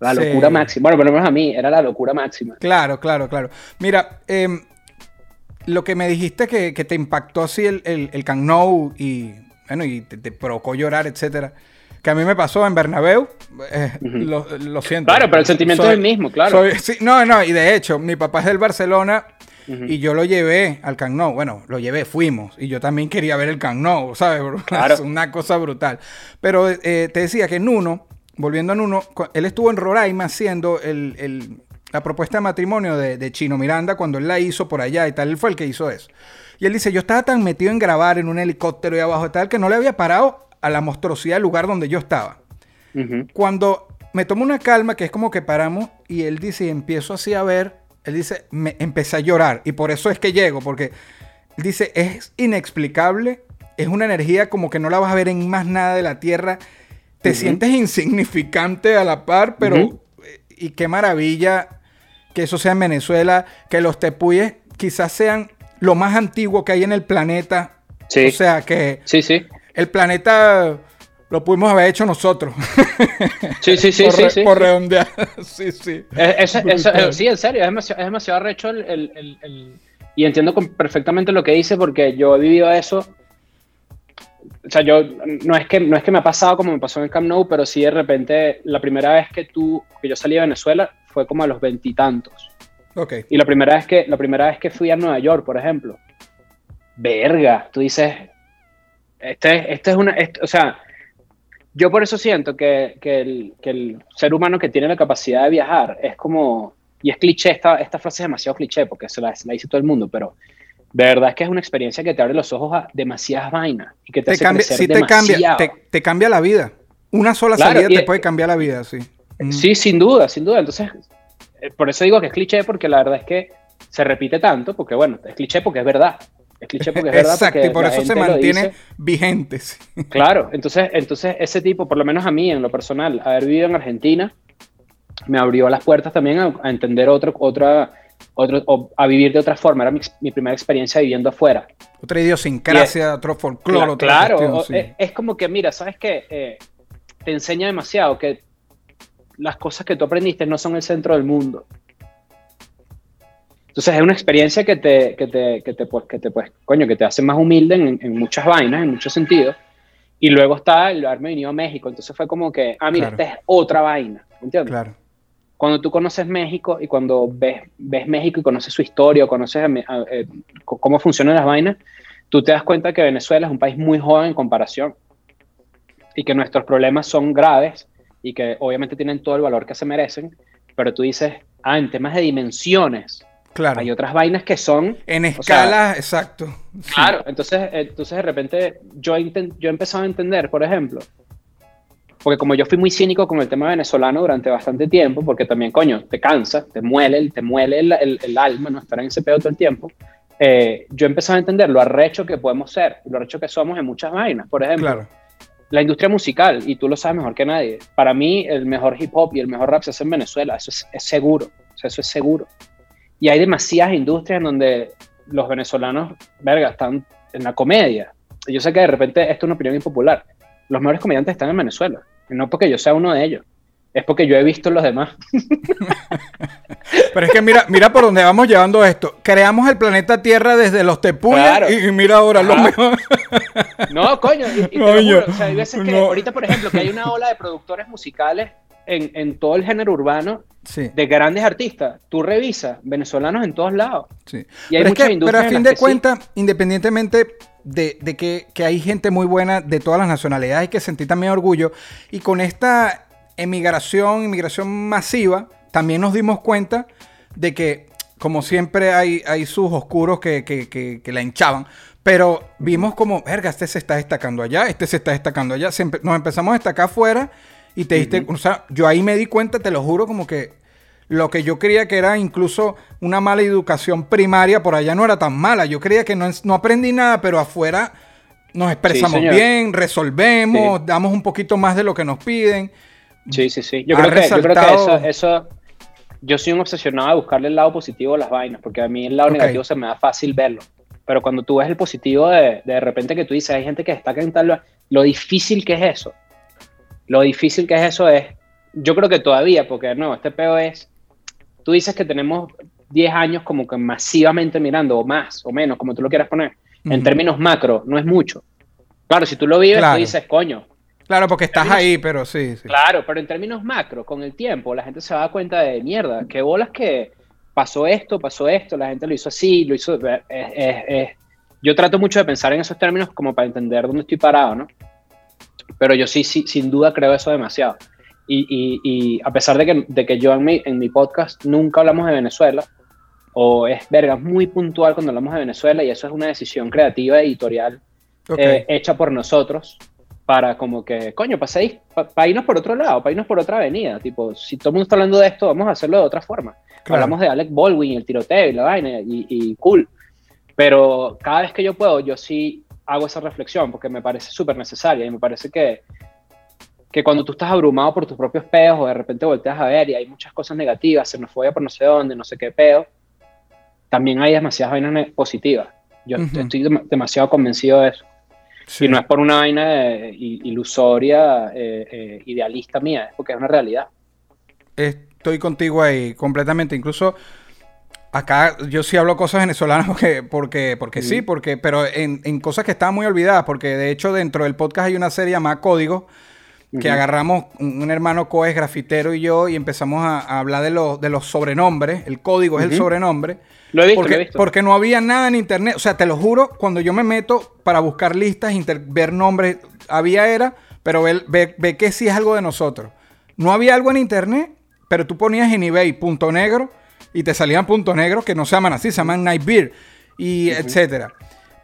La Sí. locura máxima. Bueno, por lo menos a mí era la locura máxima. Claro, claro, claro. Mira, em, lo que me dijiste que, que te impactó así el, el, el Camp Nou y, bueno, y te, te provocó llorar, etcétera. Que a mí me pasó en Bernabéu, eh, Ujú. lo, lo siento. Claro, pero el sentimiento Soy- es el mismo, claro. soy- sí, no, no, y de hecho, mi papá es del Barcelona Ujú. y yo lo llevé al Camp Nou. Bueno, lo llevé, fuimos. Y yo también quería ver el Camp Nou, ¿sabes? bro? Claro. Es una cosa brutal. Pero eh, te decía que Nuno, volviendo a Nuno, él estuvo en Roraima haciendo el, el- la propuesta de matrimonio de, de Chino Miranda cuando él la hizo por allá y tal. Él fue el que hizo eso. Y él dice, yo estaba tan metido en grabar en un helicóptero y abajo y tal que no le había parado a la monstruosidad del lugar donde yo estaba. Cuando me tomo una calma, que es como que paramos, y él dice, y empiezo así a ver, él dice, me empecé a llorar, y por eso es que llego, porque él dice, es inexplicable, es una energía como que no la vas a ver en más nada de la tierra, te sientes insignificante a la par, pero, eh, y qué maravilla que eso sea en Venezuela, que los tepuyes quizás sean lo más antiguo que hay en el planeta, Sí. o sea, que Sí, sí. el planeta lo pudimos haber hecho nosotros. Sí, sí, sí, por, sí, sí, por redondear. sí, sí. Sí, en serio, es demasiado, es demasiado arrecho el, el- el- el- y entiendo perfectamente lo que dice porque yo he vivido eso. O sea, yo no es que no es que me ha pasado como me pasó en el Camp Nou, pero sí de repente la primera vez que tú que yo salí de Venezuela fue como a los veintitantos. Ok. Y la primera vez que la primera vez que fui a Nueva York, por ejemplo, verga, tú dices, este, este es una, este- o sea, yo por eso siento que, que el, que el ser humano que tiene la capacidad de viajar es como, y es cliché, esta, esta frase es demasiado cliché porque se la, se la dice todo el mundo, pero de verdad es que es una experiencia que te abre los ojos a demasiadas vainas y que te, Te hace cambia, crecer sí te cambia, te, te cambia la vida. Una sola Claro, salida te puede cambiar la vida, sí. Mm. Sí, sin duda, sin duda. Entonces, por eso digo que es cliché, porque la verdad es que se repite tanto, porque bueno, es cliché porque es verdad. Es cliché porque es verdad. Exacto, y por eso se mantiene dice. vigente. sí. Claro, entonces, entonces ese tipo, por lo menos a mí, en lo personal, haber vivido en Argentina, me abrió las puertas también a, a entender otro, otra, otro, o a vivir de otra forma. Era mi, mi primera experiencia viviendo afuera. Otra idiosincrasia, otro folclore, Cla- otra claro, sí. es, es como que, mira, ¿sabes qué? Eh, te enseña demasiado que las cosas que tú aprendiste no son el centro del mundo. Entonces es una experiencia que te, que te, que te, pues, que te, pues, coño, que te hace más humilde en, en muchas vainas, en muchos sentidos. Y luego está el haberme venido a México. Entonces fue como que, ah, mira, Claro. esta es otra vaina. ¿Entiendes? Claro. Cuando tú conoces México y cuando ves, ves México y conoces su historia, o conoces a- a- eh, cómo funcionan las vainas, tú te das cuenta que Venezuela es un país muy joven en comparación y que nuestros problemas son graves y que obviamente tienen todo el valor que se merecen, pero tú dices, ah, en temas de dimensiones, Claro. hay otras vainas que son... En o sea, escala, exacto. Sí. Claro, entonces, entonces de repente yo, he yo he empezado a entender, por ejemplo, porque como yo fui muy cínico con el tema venezolano durante bastante tiempo, porque también, coño, te cansa, te muele, te muele el, el- el alma, no estar en ese pedo todo el tiempo, eh, yo empecé a entender lo arrecho que podemos ser, lo arrecho que somos en muchas vainas. Por ejemplo, Claro. La industria musical, y tú lo sabes mejor que nadie, para mí el mejor hip hop y el mejor rap se hace en Venezuela, eso es, es seguro, o sea, eso es seguro. Y hay demasiadas industrias en donde los venezolanos, verga, están en la comedia. Y Yo sé que de repente esto es una opinión impopular. Los mejores comediantes están en Venezuela, y no porque yo sea uno de ellos, es porque yo he visto los demás. Pero es que mira, mira por dónde vamos llevando esto. Creamos el planeta Tierra desde los Claro. y, y mira ahora lo mejor. No, coño, y, y te juro, o sea, hay veces que no. ahorita, por ejemplo, que hay una ola de productores musicales en, en todo el género urbano Sí, de grandes artistas. Tú revisas, venezolanos en todos lados. sí. Y hay pero, es muchas que, pero a fin de sí. cuentas, independientemente de, de que, que hay gente muy buena de todas las nacionalidades, hay que sentir también orgullo. Y con esta emigración, inmigración masiva, también nos dimos cuenta de que, como siempre, hay, hay sus oscuros que, que, que, que la hinchaban. Pero vimos como, verga, este se está destacando allá, este se está destacando allá. Empe- nos empezamos a destacar afuera y te diste, o sea, yo ahí me di cuenta, te lo juro, como que lo que yo creía que era incluso una mala educación primaria, por allá no era tan mala. Yo creía que no, no aprendí nada, pero afuera nos expresamos bien, resolvemos, Sí. damos un poquito más de lo que nos piden. Sí, sí, sí. Yo creo que, yo creo que eso, eso. Yo soy un obsesionado de buscarle el lado positivo a las vainas, porque a mí el lado negativo se me da fácil verlo. Pero cuando tú ves el positivo de, de repente que tú dices, hay gente que destaca en tal. Lo difícil que es eso. Lo difícil que es eso es. Yo creo que todavía, porque no, este peo es. Tú dices que tenemos 10 años como que masivamente mirando, o más, o menos, como tú lo quieras poner. En Ujú. términos macro, no es mucho. Claro, si tú lo vives, Claro. tú dices, coño, Claro, porque estás Términos- ahí, pero sí, sí. Claro, pero en términos macro, con el tiempo, la gente se da cuenta de mierda, qué bolas que pasó esto, pasó esto, la gente lo hizo así, lo hizo. eh, eh, eh. Yo trato mucho de pensar en esos términos como para entender dónde estoy parado, ¿no? Pero yo sí, sí sin duda creo eso demasiado. Y, y- y a pesar de que, de que yo en mi, en mi podcast nunca hablamos de Venezuela, o es verga, muy puntual cuando hablamos de Venezuela, y eso es una decisión creativa editorial Ok. eh, hecha por nosotros para como que, coño, para irnos por otro lado, para irnos por otra avenida. Tipo, si todo el mundo está hablando de esto, vamos a hacerlo de otra forma. Claro. Hablamos de Alec Baldwin, el tiroteo y la vaina, y, y cool. Pero cada vez que yo puedo, yo sí hago esa reflexión porque me parece súper necesaria y me parece que, que cuando tú estás abrumado por tus propios peos o de repente volteas a ver y hay muchas cosas negativas, se nos fue por no sé dónde, no sé qué peo, también hay demasiadas vainas positivas. Yo Ujú. estoy dem- demasiado convencido de eso. Sí. Y no es por una vaina i- ilusoria, eh, eh, idealista mía, es porque es una realidad. Estoy contigo ahí completamente. Incluso acá yo sí hablo cosas venezolanas porque, porque, porque sí, porque, pero en, en cosas que estaban muy olvidadas, porque de hecho dentro del podcast hay una serie llamada Código, que agarramos un, un hermano coes grafitero y yo y empezamos a, a hablar de, los de los sobrenombres. El código es el sobrenombre. Lo he visto, porque, lo he visto. porque no había nada en internet. O sea, te lo juro, cuando yo me meto para buscar listas, ver nombres, había era, pero ve, ve- ve que sí es algo de nosotros. No había algo en internet, pero tú ponías en eBay punto negro y te salían punto negro que no se llaman así, se llaman Night Beer y etcétera.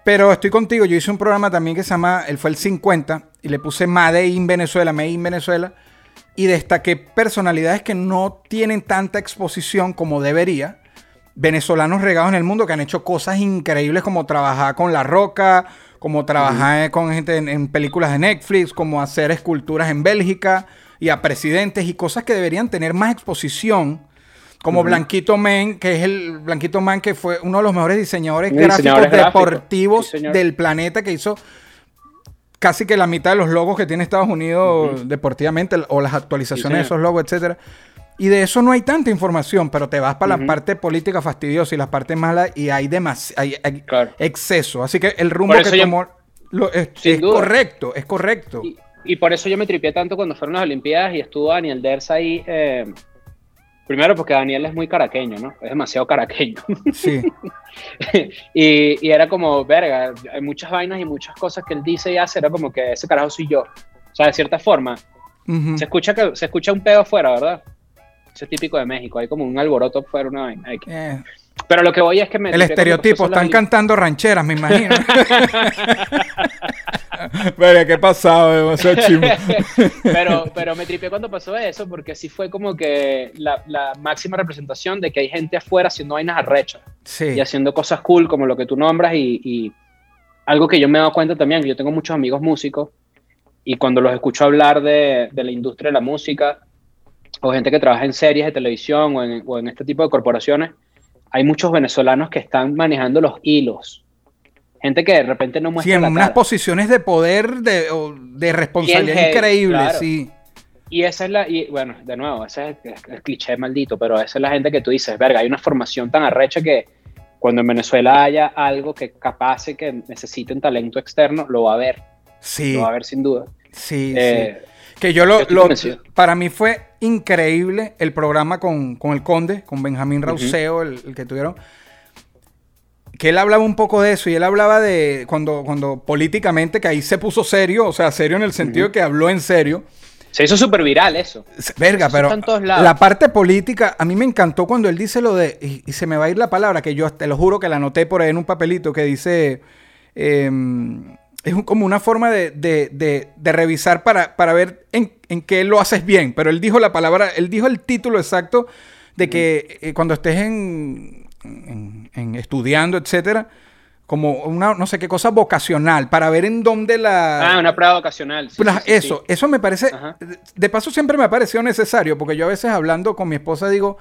Pero estoy contigo, yo hice un programa también que se llama, él fue el 50 y le puse Made in Venezuela, Made in Venezuela y destaqué personalidades que no tienen tanta exposición como debería. Venezolanos regados en el mundo que han hecho cosas increíbles como trabajar con La Roca, como trabajar con gente en, en películas de Netflix, como hacer esculturas en Bélgica y a presidentes y cosas que deberían tener más exposición. Como Blanquito Man, que es el Blanquito Man que fue uno de los mejores diseñadores gráficos gráfico, deportivos sí, del planeta que hizo casi que la mitad de los logos que tiene Estados Unidos deportivamente o las actualizaciones de Sí, esos logos, etcétera. Y de eso no hay tanta información, pero te vas para la parte política fastidiosa y la parte mala y hay demasiado hay, hay Claro. exceso. Así que el rumbo que yo- tomó lo- es, correcto, es correcto. Y, y por eso yo me tripié tanto cuando fueron las Olimpiadas y estuvo Daniel Ders ahí. eh, primero porque Daniel es muy caraqueño, ¿no? Es demasiado caraqueño. Sí, y, y era como, verga, hay muchas vainas y muchas cosas que él dice y hace, era como que ese carajo soy yo. O sea, de cierta forma, se escucha que se escucha un pedo afuera, ¿verdad? Eso es típico de México, hay como un alboroto afuera, una vaina. Eh, Pero lo que voy es que me el cuando estereotipo, están cantando rancheras, me imagino. Verga, qué pasado, demasiado chimbo. pero, pero me tripié cuando pasó eso, porque sí fue como que la, la máxima representación de que hay gente afuera haciendo vainas arrechas. Sí. y haciendo cosas cool como lo que tú nombras y, y algo que yo me he dado cuenta también, que yo tengo muchos amigos músicos y cuando los escucho hablar de, de la industria de la música o gente que trabaja en series de televisión o en, o en este tipo de corporaciones, hay muchos venezolanos que están manejando los hilos. Gente que de repente no Sí, muestra en la unas cara. posiciones de poder, de, de responsabilidad heavy, increíble, claro. sí. Y esa es la, y bueno, de nuevo, ese es el, el cliché maldito, pero esa es la gente que tú dices, verga, hay una formación tan arrecha que cuando en Venezuela haya algo que capaz y que necesiten talento externo, lo va a ver, Sí, lo va a ver sin duda. sí, Eh, sí. Que yo lo, yo para mí fue increíble el programa con, con el Conde, con Benjamín Rauseo, el, el que tuvieron. Que él hablaba un poco de eso y él hablaba de cuando, cuando políticamente, que ahí se puso serio, o sea, serio en el sentido de que habló en serio. Se hizo súper viral eso. Verga, Eso pero todos lados. la parte política, a mí me encantó cuando él dice lo de, y, y se me va a ir la palabra, que yo te lo juro que la anoté por ahí en un papelito, que dice, em, es un- como una forma de, de- de- de revisar para, para ver en, en qué lo haces bien, pero él dijo la palabra, él dijo el título exacto de que eh, cuando estés en, en- en estudiando, etcétera, como una, no sé qué cosa vocacional, para ver en dónde la... Ah, una prueba ocasional. sí, Pues, sí, eso, sí. eso me parece, Ajá. de paso siempre me ha parecido necesario, porque yo a veces hablando con mi esposa digo,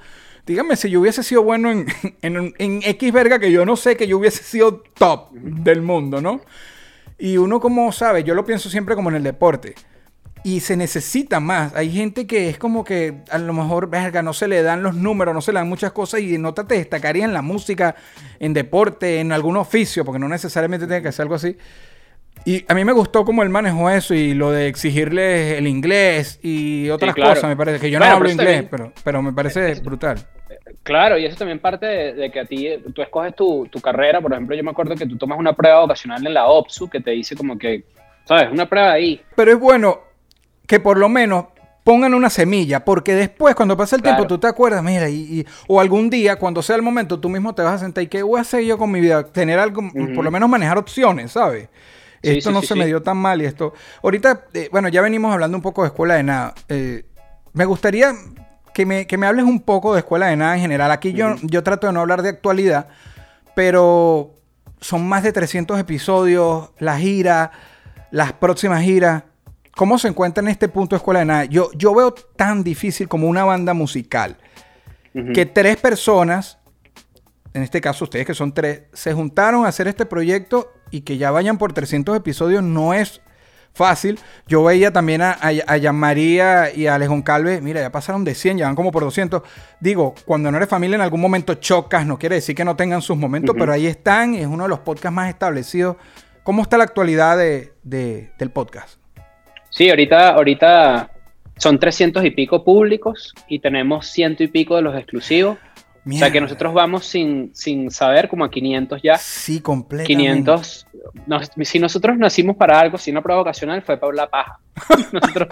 dígame si yo hubiese sido bueno en, en, en X verga que yo no sé que yo hubiese sido top del mundo, ¿no? Y uno como sabe, yo lo pienso siempre como en el deporte. Y se necesita más. Hay gente que es como que a lo mejor, verga, no se le dan los números, no se le dan muchas cosas y no te destacaría en la música, en deporte, en algún oficio, porque no necesariamente tiene que ser algo así. Y a mí me gustó cómo él manejó eso y lo de exigirles el inglés y otras claro. cosas, me parece. Que yo Bueno, no hablo inglés, pero, pero me parece brutal. Claro, y eso también parte de, de que a ti, tú escoges tu, tu carrera. Por ejemplo, yo me acuerdo que tú tomas una prueba vocacional en la OPSU que te dice como que, ¿sabes? Una prueba ahí. Pero es bueno que por lo menos pongan una semilla, porque después, cuando pasa el Claro. tiempo, tú te acuerdas, mira, y, y- o algún día, cuando sea el momento, tú mismo te vas a sentar y qué voy a hacer yo con mi vida, tener algo, por lo menos manejar opciones, ¿sabes? Sí, esto sí, no sí, se me dio tan mal y esto. Ahorita, eh, bueno, ya venimos hablando un poco de escuela de nada. Eh, me gustaría que me, que me hables un poco de escuela de nada en general. Aquí yo, yo trato de no hablar de actualidad, pero son más de 300 episodios, la gira, las próximas giras. ¿Cómo se encuentra en este punto Escuela de Nada? Yo, yo veo tan difícil como una banda musical que tres personas, en este caso ustedes que son tres, se juntaron a hacer este proyecto y que ya vayan por 300 episodios no es fácil. Yo veía también a, a, a Jan María y a Alejón Calve, mira, ya pasaron de 100, ya van como por 200. Digo, cuando no eres familia en algún momento chocas, no quiere decir que no tengan sus momentos, pero ahí están y es uno de los podcasts más establecidos. ¿Cómo está la actualidad de- de- del podcast? Sí, ahorita, ahorita son 300 y pico públicos y tenemos ciento y pico de los exclusivos. O sea que Mierda. nosotros vamos sin, sin saber como a 500 ya. Sí, completamente. 500. Nos- si nosotros nacimos para algo, si una prueba vocacional fue para la paja. Nosotros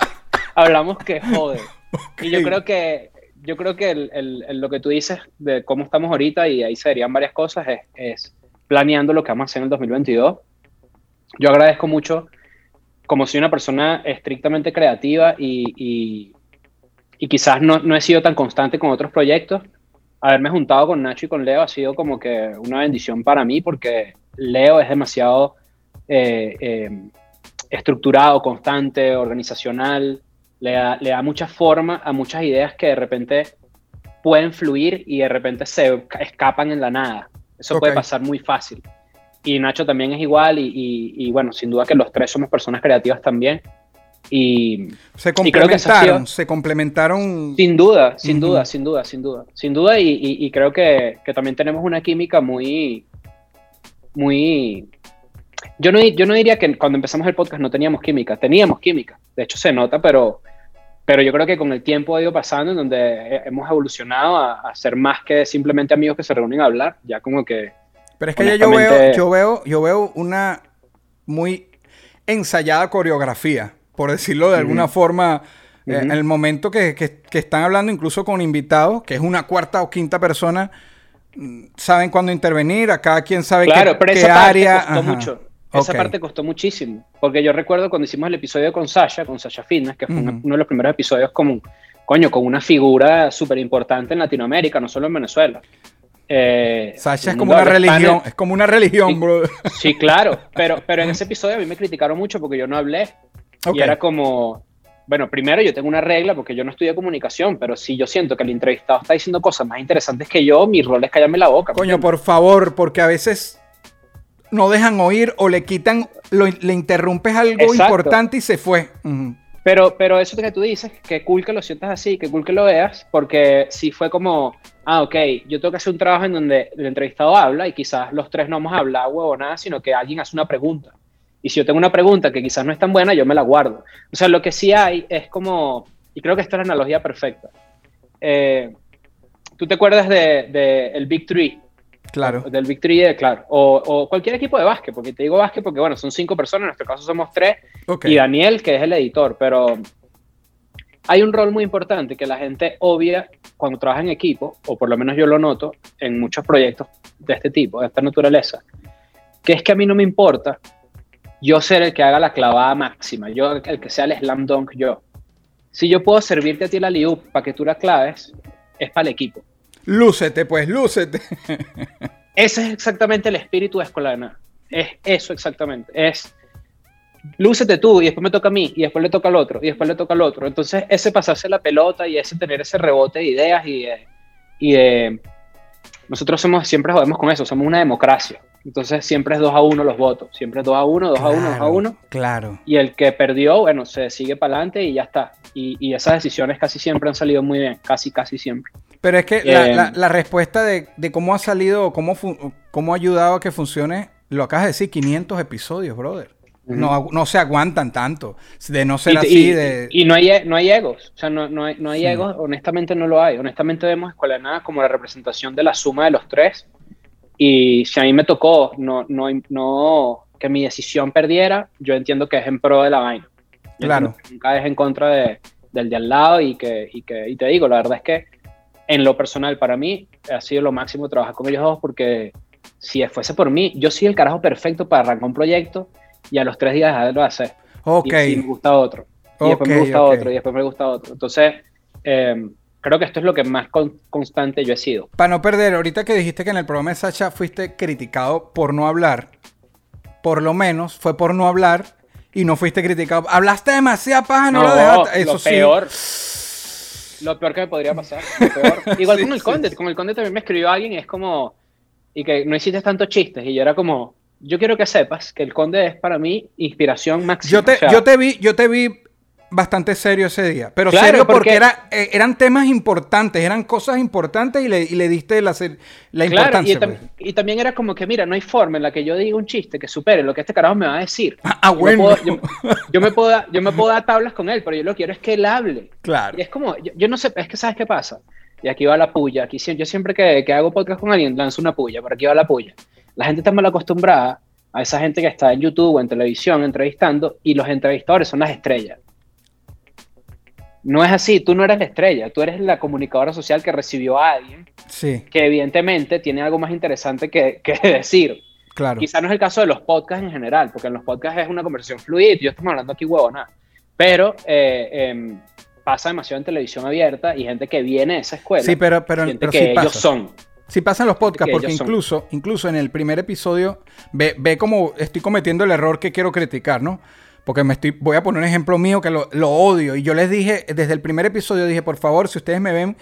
hablamos que jode. Y yo creo que, yo creo que el- el- el- lo que tú dices de cómo estamos ahorita, y ahí serían varias cosas, es, es planeando lo que vamos a hacer en el 2022. Yo agradezco mucho, como soy una persona estrictamente creativa y, y- y quizás no, no he sido tan constante con otros proyectos, haberme juntado con Nacho y con Leo ha sido como que una bendición para mí porque Leo es demasiado eh, eh, estructurado, constante, organizacional, le da, le da mucha forma a muchas ideas que de repente pueden fluir y de repente se escapan en la nada. Eso puede Ok. pasar muy fácil. Y Nacho también es igual y, y- y bueno, sin duda que los tres somos personas creativas también. Y Se Y creo que complementaron, sido- se complementaron. sin duda, sin duda, sin duda, sin duda. Sin duda y, y- y creo que, que también tenemos una química muy, muy... Yo no, yo no diría que cuando empezamos el podcast no teníamos química, teníamos química, de hecho se nota, pero, pero yo creo que con el tiempo ha ido pasando en donde he- hemos evolucionado a, a ser más que simplemente amigos que se reúnen a hablar, ya como que... Pero es que ya yo veo, yo veo, yo veo una muy ensayada coreografía, por decirlo de alguna forma. eh, en el momento que, que- que están hablando incluso con invitados, que es una cuarta o quinta persona, mm, saben cuándo intervenir, a cada quien sabe Claro, qué, pero qué esa parte área. costó ajá. mucho. Esa parte costó muchísimo. Porque yo recuerdo cuando hicimos el episodio con Sasha, con Sasha Fitness, que fue una- uno de los primeros episodios como, coño, con una figura súper importante en Latinoamérica, no solo en Venezuela. Eh, Sasha es como una religión, es como una religión, Sí. bro. Sí, claro, pero, pero en ese episodio a mí me criticaron mucho porque yo no hablé. Y era como, bueno, primero yo tengo una regla porque yo no estudié comunicación, pero si yo siento que el entrevistado está diciendo cosas más interesantes que yo, mi rol es callarme la boca. ¿me Coño, por favor, porque a veces no dejan oír o le quitan, lo- le interrumpes algo Exacto. importante y se fue. Ujú. Pero, pero eso que tú dices, que cool que lo sientas así, que cool que lo veas, porque sí fue como, ah, ok, yo tengo que hacer un trabajo en donde el entrevistado habla y quizás los tres no vamos a hablar huevo nada, sino que alguien hace una pregunta. Y si yo tengo una pregunta que quizás no es tan buena, yo me la guardo. O sea, lo que sí hay es como, y creo que esta es la analogía perfecta. Eh, ¿Tú te acuerdas de, de el Big Three? Claro. Del Big Three, de- claro. O, o cualquier equipo de básquet, porque te digo básquet porque, bueno, son cinco personas, en nuestro caso somos tres, y Daniel, que es el editor, pero hay un rol muy importante que la gente obvia cuando trabaja en equipo, o por lo menos yo lo noto en muchos proyectos de este tipo, de esta naturaleza, que es que a mí no me importa yo ser el que haga la clavada máxima, yo el que sea el slam dunk yo. Si yo puedo servirte a ti la liup para que tú la claves, es para el equipo. Lúcete, pues, lúcete. Ese es exactamente el espíritu de Escuela de Nada. Es eso exactamente. Es lúcete tú y después me toca a mí y después le toca al otro y después le toca al otro. Entonces ese pasarse la pelota y ese tener ese rebote de ideas y de... Y de nosotros somos, siempre jodemos con eso, somos una democracia. Entonces siempre es 2 a 1 los votos. Siempre es 2 a 1, 2 a 1, 2 a 1. Claro. Y el que perdió, bueno, se sigue para adelante y ya está. Y, y esas decisiones casi siempre han salido muy bien. Casi, casi siempre. Pero es que la, Eh, la- la respuesta de, de cómo ha salido cómo, cómo ha ayudado a que funcione, lo acabas de decir, 500 episodios, brother. no, agu- no se aguantan tanto. De no ser y, así, y- de... y no hay, no hay egos, o sea, no, no hay, no hay Sí. egos, honestamente no lo hay. Honestamente vemos Escuela de Nada como la representación de la suma de los tres. Y si a mí me tocó no, no, no, que mi decisión perdiera, yo entiendo que es en pro de la vaina. Yo Claro. Nunca es en contra de, del de al lado y que, y que, y te digo, la verdad es que en lo personal para mí ha sido lo máximo trabajar con ellos dos porque si fuese por mí, yo soy el carajo perfecto para arrancar un proyecto y a los tres días dejarlo de hacer. ok. Y, y me gusta otro. Y después Ok, me gusta ok. otro. Y después me gusta otro. Entonces, eh, creo que esto es lo que más con- constante yo he sido. Para no perder, ahorita que dijiste que en el programa de Sacha fuiste criticado por no hablar, por lo menos fue por no hablar y no fuiste criticado. Hablaste demasiada paja, no, lo dejaste. Eso lo sí. peor. Lo peor que me podría pasar. lo peor. Igual Sí, con el sí, Conde. sí. Con el Conde también me escribió alguien y es como. Y que no hiciste tantos chistes. Y yo era como. Yo quiero que sepas que el Conde es para mí inspiración máxima. Yo te, O sea, yo te vi, yo te vi bastante serio ese día. Pero Claro, serio porque, porque- era, eh, eran temas importantes, eran cosas importantes y le, y le diste la, la Claro, importancia. y, tam- pues. y también era como que, mira, no hay forma en la que yo diga un chiste que supere lo que este carajo me va a decir. Ah, Yo me bueno. puedo- yo, yo me puedo dar, yo me puedo dar tablas con él, pero yo lo que quiero es que él hable. Claro. Y es como, yo, yo no sé, es que ¿sabes qué pasa? Y aquí va la puya. Aquí, yo siempre que, que hago podcast con alguien lanzo una puya, por aquí va la puya. La gente está mal acostumbrada a esa gente que está en YouTube o en televisión entrevistando y los entrevistadores son las estrellas. No es así, tú no eres la estrella, tú eres la comunicadora social que recibió a alguien Sí, que evidentemente tiene algo más interesante que, que decir. claro. Quizá no es el caso de los podcasts en general, porque en los podcasts es una conversación fluida y yo estamos hablando aquí huevona. Pero eh, em, pasa demasiado en televisión abierta y gente que viene de esa escuela. Sí, pero, pero, siente pero que sí ellos pasa. son. Sí pasan los podcasts, que porque son. incluso, incluso en el primer episodio, ve, ve como estoy cometiendo el error que quiero criticar, ¿no? Porque me estoy, voy a poner un ejemplo mío que lo, lo odio. Y yo les dije, desde el primer episodio, dije, por favor, si ustedes me ven,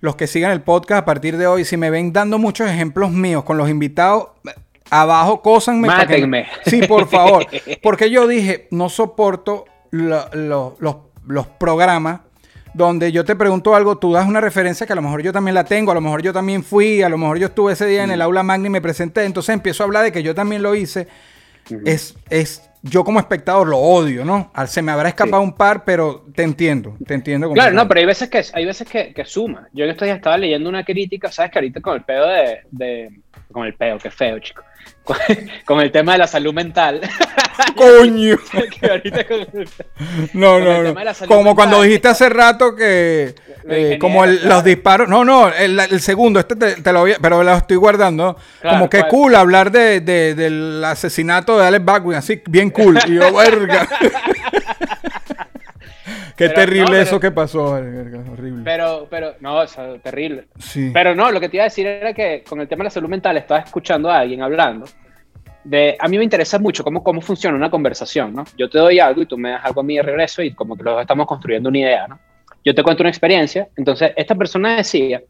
los que sigan el podcast a partir de hoy, si me ven dando muchos ejemplos míos con los invitados, abajo cósanme. que Mátenme. Sí, por favor. Porque yo dije, no soporto lo- lo- los, los programas donde yo te pregunto algo, tú das una referencia que a lo mejor yo también la tengo, a lo mejor yo también fui, a lo mejor yo estuve ese día en el aula magna y me presenté, entonces empiezo a hablar de que yo también lo hice. Es, es, yo como espectador lo odio, ¿no? Al- Se me habrá escapado un par, pero te entiendo, te entiendo. Claro, no, pero hay veces que, hay veces que, que suma. Yo en estos días estaba leyendo una crítica, ¿sabes? Que ahorita con el pedo de. de- con el pedo, qué feo, chico. Con, con el tema de la salud mental. ¡Coño! con No, Con no, no. Como cuando mental. dijiste hace rato que eh, como el- claro. los disparos. No, no, el, el segundo, este te, te lo voy pero lo estoy guardando. Claro, como que ¿cuál? cool hablar de, de- del asesinato de Alex Baldwin, así bien cool. Y yo, verga. Qué Pero, terrible no, pero- eso que pasó, horrible. Pero, pero, no, sea, terrible. sí. Pero no, lo que te iba a decir era que con el tema de la salud mental estaba escuchando a alguien hablando. De, a mí me interesa mucho cómo, cómo funciona una conversación, ¿no? Yo te doy algo y tú me das algo a mí de regreso y como que los estamos construyendo una idea, ¿no? Yo te cuento una experiencia, entonces esta persona decía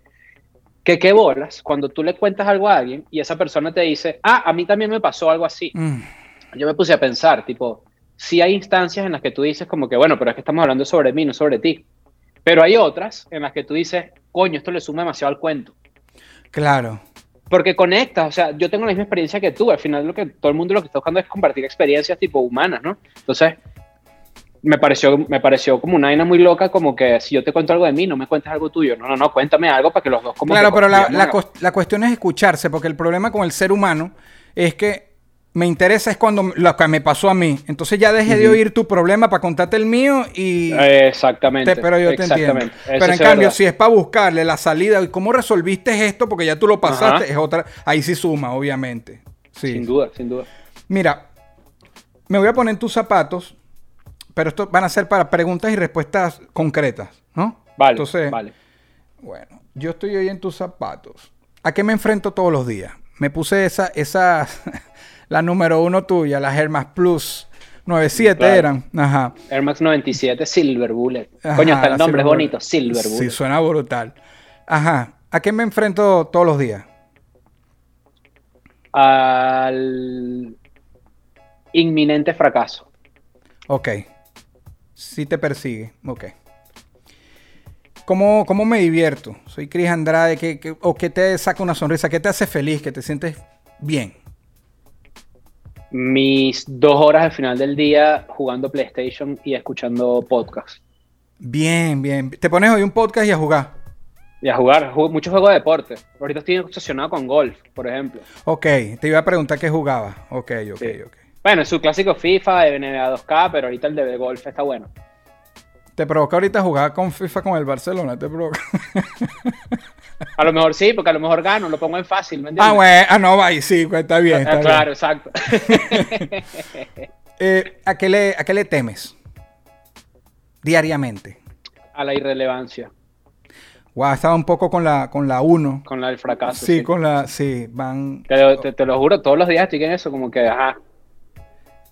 que qué bolas cuando tú le cuentas algo a alguien y esa persona te dice, ah, a mí también me pasó algo así. Mm, Yo me puse a pensar, tipo, sí hay instancias en las que tú dices como que, bueno, pero es que estamos hablando sobre mí, no sobre ti. Pero hay otras en las que tú dices, coño, esto le suma demasiado al cuento. claro. Porque conectas, o sea, yo tengo la misma experiencia que tú. Al final, lo que todo el mundo lo que está buscando es compartir experiencias tipo humanas, ¿no? Entonces, me pareció, me pareció como una vaina muy loca, como que si yo te cuento algo de mí, no me cuentes algo tuyo. No, no, no, cuéntame algo para que los dos como Claro, pero la, la cuestión es escucharse, porque el problema con el ser humano es que me interesa es cuando lo que me pasó a mí. Entonces ya dejé de oír tu problema para contarte el mío y... Exactamente. te- pero yo te entiendo. exactamente. Eso Pero en cambio, verdad. si es para buscarle la salida y cómo resolviste esto, porque ya tú lo pasaste, Ajá. es otra... Ahí sí suma, obviamente. Sí. Sin duda, sin duda. Mira, me voy a poner en tus zapatos, pero esto van a ser para preguntas y respuestas concretas, ¿no? Vale, Entonces, vale. bueno, yo estoy hoy en tus zapatos. ¿A qué me enfrento todos los días? Me puse esa, esa, la número uno tuya, las Hermas Plus 97 Claro. eran. Ajá. Air Max 97 Silver Bullet. Ajá, Coño, hasta el nombre es bonito, Bullet. Silver Bullet. Sí, suena brutal. Ajá. ¿A qué me enfrento todos los días? Al inminente fracaso. Ok. Sí te persigue. Ok. ¿Cómo, cómo me divierto? Soy Cris Andrade. ¿qué, qué- ¿O qué te saca una sonrisa? ¿Qué te hace feliz? ¿Que te sientes bien? Mis dos horas al final del día jugando PlayStation y escuchando podcast. Bien, bien. Te pones hoy un podcast y a jugar. Y a jugar, juego, muchos juegos de deporte. Ahorita estoy obsesionado con golf, por ejemplo. Ok. Te iba a preguntar qué jugabas. Ok, ok, Sí. ok. Bueno, es su clásico FIFA de NBA 2K, pero ahorita el de golf está bueno. ¿Te provoca ahorita jugar con FIFA con el Barcelona? ¿Te provoca? A lo mejor sí, porque a lo mejor gano, lo pongo en fácil, ¿me entiendes? ah, bueno. Ah, no, va. Sí, pues, está bien. Ah, está claro, exacto. Eh, ¿a, qué le, ¿A qué le temes? Diariamente. a la irrelevancia, Wow, estaba un poco con la con la 1. con la del fracaso. Sí, sí. con la. Sí, van. Te, lo- te- te lo juro, todos los días estoy en eso, como que, ajá,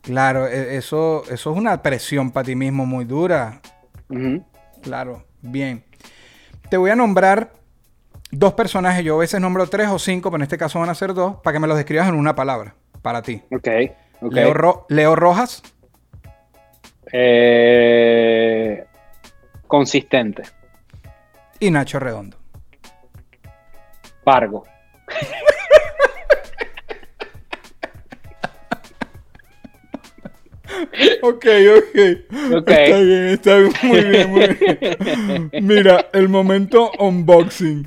Claro, e- eso, eso es una presión para ti mismo muy dura. Claro, bien. Te voy a nombrar dos personajes. Yo a veces nombro tres o cinco, pero en este caso van a ser dos, para que me los describas en una palabra. Para ti. ok, ok. Leo, Ro- Leo Rojas, Eh, consistente, y Nacho Redondo. Pargo. Ok, ok. Ok. Está bien, está bien, muy bien, muy bien. Mira, el momento unboxing.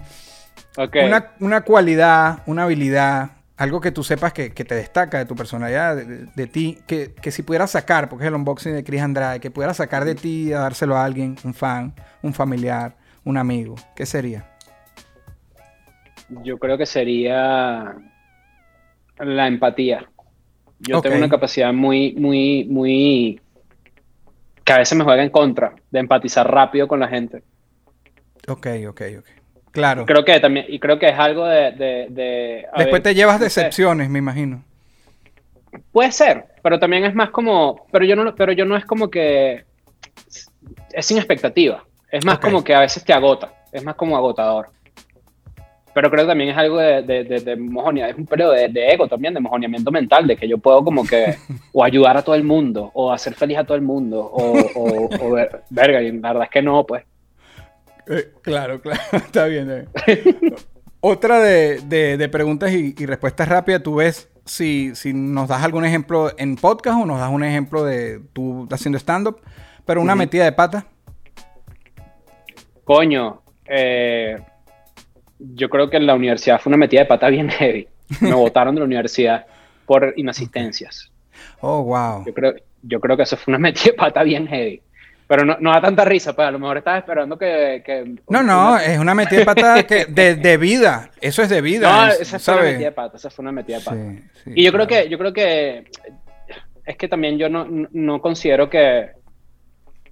Una, una cualidad, una habilidad, algo que tú sepas que, que te destaca de tu personalidad, de, de- de ti, que, que si pudieras sacar, porque es el unboxing de Chris Andrade, que pudieras sacar de ti y a dárselo a alguien, un fan, un familiar, un amigo, ¿qué sería? Yo creo que sería la empatía. Yo tengo una capacidad muy, muy, muy... que a veces me juega en contra, de empatizar rápido con la gente. Ok, ok, ok. Claro. Creo que también, y creo que es algo de... de- de- Después ver, te llevas sé. decepciones, me imagino. Puede ser, pero también es más como, pero yo no, pero yo no es como que es sin expectativa. Es más como que a veces te agota, es más como agotador. Pero creo que también es algo de, de, de- de mojonia, es un periodo de, de ego también, de mojoneamiento mental, de que yo puedo como que o ayudar a todo el mundo, o hacer feliz a todo el mundo, o, o, o ver- verga, y la verdad es que no, pues. Eh, claro, claro, está bien. está bien. Otra de, de- de preguntas y, y respuestas rápidas, tú ves si, si nos das algún ejemplo en podcast o nos das un ejemplo de tú haciendo stand-up, pero una metida de pata. Coño, eh, yo creo que en la universidad fue una metida de pata bien heavy. Me botaron de la universidad por inasistencias. Oh, wow. Yo creo, yo creo que eso fue una metida de pata bien heavy. Pero no, no da tanta risa, pues a lo mejor estaba esperando que... que- No, no, una- es una metida de pata que de, de vida. Eso es de vida. No, es- esa fue una metida de pata, esa fue una metida de pata. Sí, sí, y yo creo que, yo creo que es que también yo no, no considero que,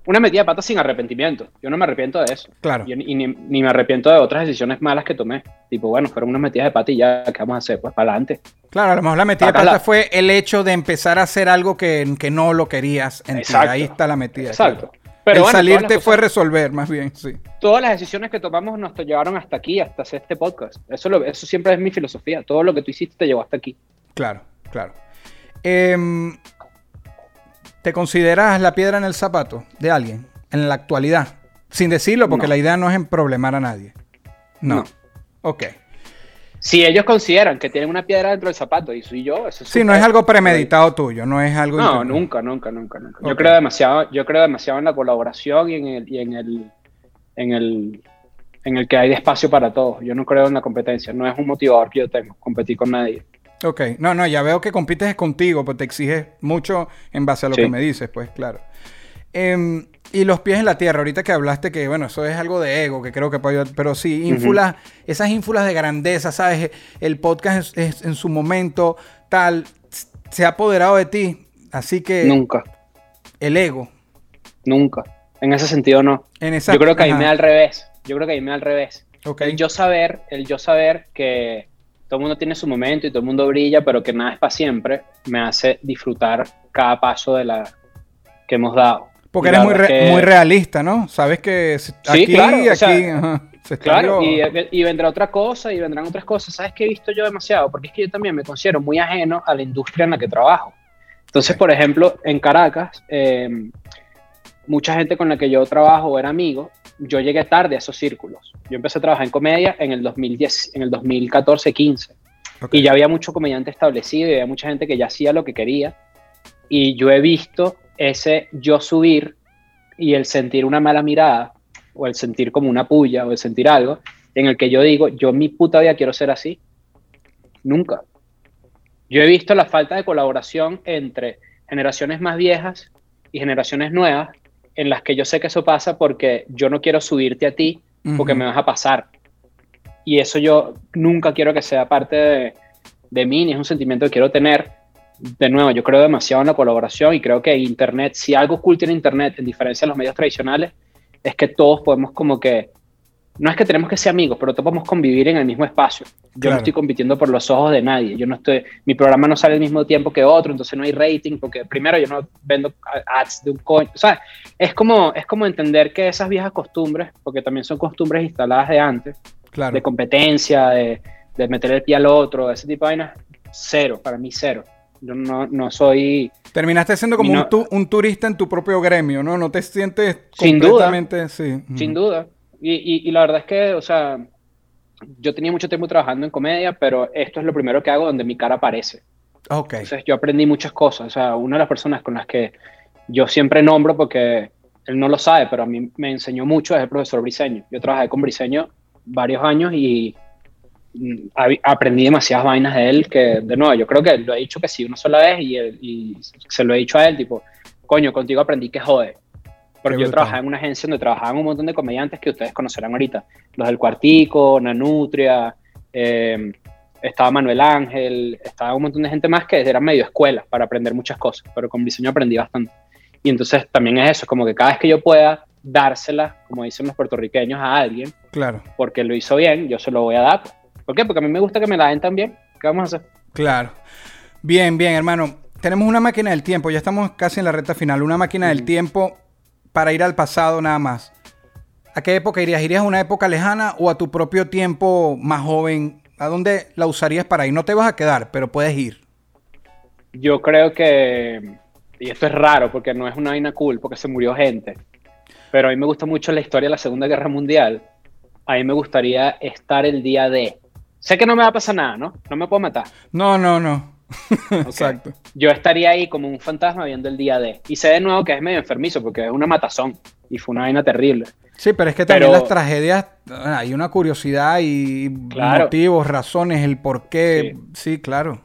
una metida de pata sin arrepentimiento. Yo no me arrepiento de eso. Claro. Yo y ni- ni me arrepiento de otras decisiones malas que tomé. Tipo, bueno, fueron unas metidas de pata y ya, ¿qué vamos a hacer? Pues para adelante. Claro, a lo mejor la metida de pata la- fue el hecho de empezar a hacer algo que, que no lo querías. Ahí está la metida. Exacto. claro. Pero el bueno, salirte fue resolver, más bien, sí. Todas las decisiones que tomamos nos llevaron hasta aquí, hasta hacer este podcast. Eso, lo- eso siempre es mi filosofía. Todo lo que tú hiciste te llevó hasta aquí. Claro, claro. Em, ¿Te consideras la piedra en el zapato de alguien en la actualidad? Sin decirlo, porque No. la idea no es problemar a nadie. No. No. Ok. Si ellos consideran que tienen una piedra dentro del zapato y soy yo, eso es Sí, no es algo premeditado tuyo, no es algo... No, nunca, nunca, nunca, nunca. Yo creo demasiado, yo creo demasiado en la colaboración y en el, y en el, en el, en el que hay espacio para todos. Yo no creo en la competencia. No es un motivador que yo tengo, competir con nadie. Ok, no, no, ya veo que compites contigo, pues te exiges mucho en base a lo Sí. que me dices, pues claro. Em, y los pies en la tierra, ahorita que hablaste que, bueno, eso es algo de ego, que creo que puede ayudar, pero sí, ínfulas, esas ínfulas de grandeza, ¿sabes? El podcast es, es en su momento tal, se ha apoderado de ti, así que Nunca, el ego, nunca. En ese sentido no. en esa... Yo creo que ahí ajá, me da al revés. Yo creo que ahí me da al revés. El yo saber, el yo saber que todo el mundo tiene su momento y todo el mundo brilla, pero que nada es para siempre, me hace disfrutar cada paso de la que hemos dado. Porque eres muy, re- que- muy realista, ¿no? Sabes que si- Sí, aquí, claro, o aquí, sea, ajá, se Claro, y, y vendrá otra cosa y vendrán otras cosas. ¿Sabes qué he visto yo demasiado? Porque es que yo también me considero muy ajeno a la industria en la que trabajo. Entonces, Ok. por ejemplo, en Caracas, eh, mucha gente con la que yo trabajo o era amigo, yo llegué tarde a esos círculos. Yo empecé a trabajar en comedia en el 2010, en el 2014-15. Ok. Y ya había mucho comediante establecido y había mucha gente que ya hacía lo que quería. Y yo he visto ese yo subir y el sentir una mala mirada, o el sentir como una puya, o el sentir algo, en el que yo digo, yo mi puta vida quiero ser así. Nunca. Yo he visto la falta de colaboración entre generaciones más viejas y generaciones nuevas, en las que yo sé que eso pasa porque yo no quiero subirte a ti porque me vas a pasar. Y eso yo nunca quiero que sea parte de, de mí, ni es un sentimiento que quiero tener. De nuevo, yo creo demasiado en la colaboración y creo que Internet, si algo cool tiene Internet, en diferencia de los medios tradicionales, es que todos podemos como que, no es que tenemos que ser amigos, pero todos podemos convivir en el mismo espacio. Yo Claro. no estoy compitiendo por los ojos de nadie. Yo no estoy, mi programa no sale al mismo tiempo que otro, entonces no hay rating, porque primero yo no vendo ads de un coño. O sea, es como, es como entender que esas viejas costumbres, porque también son costumbres instaladas de antes, claro. de competencia, de, de meter el pie al otro, ese tipo de vainas, cero, para mí cero. Yo no, no soy, Terminaste siendo como no- un, tu- un turista en tu propio gremio, ¿no? No te sientes Sin duda. completamente... Sí. sin duda. Y, y, y la verdad es que, o sea, yo tenía mucho tiempo trabajando en comedia, pero esto es lo primero que hago donde mi cara aparece. Ok. Entonces yo aprendí muchas cosas. O sea, una de las personas con las que yo siempre nombro, porque él no lo sabe, pero a mí me enseñó mucho, es el profesor Briseño. Yo trabajé con Briseño varios años y aprendí demasiadas vainas de él que, de nuevo, yo creo que lo he dicho que sí una sola vez y, y se lo he dicho a él, tipo, coño, contigo aprendí que jode. Porque yo trabajaba en una agencia donde trabajaban un montón de comediantes que ustedes conocerán ahorita. Los del Cuartico, Nanutria, eh, estaba Manuel Ángel, estaba un montón de gente más que eran medio escuelas para aprender muchas cosas, pero con diseño aprendí bastante. Y entonces también es eso, como que cada vez que yo pueda dársela, como dicen los puertorriqueños, a alguien, Claro, porque lo hizo bien, yo se lo voy a dar. ¿Por qué? Porque a mí me gusta que me la den también. ¿Qué vamos a hacer? claro. Bien, bien, hermano. Tenemos una máquina del tiempo, ya estamos casi en la recta final. Una máquina del Ujú. tiempo para ir al pasado nada más. ¿A qué época irías? ¿Irías a una época lejana o a tu propio tiempo más joven? ¿A dónde la usarías para ir? No te vas a quedar, pero puedes ir. Yo creo que, y esto es raro porque no es una vaina cool, porque se murió gente, pero a mí me gusta mucho la historia de la Segunda Guerra Mundial. A mí me gustaría estar el día de... Sé que no me va a pasar nada, ¿no? No me puedo matar. No, no, no. Exacto. Yo estaría ahí como un fantasma viendo el día de. Y sé de nuevo que es medio enfermizo porque es una matazón y fue una vaina terrible. Sí, pero es que también Pero- las tragedias, ah, hay una curiosidad y Claro. motivos, razones, el por qué. Sí, claro.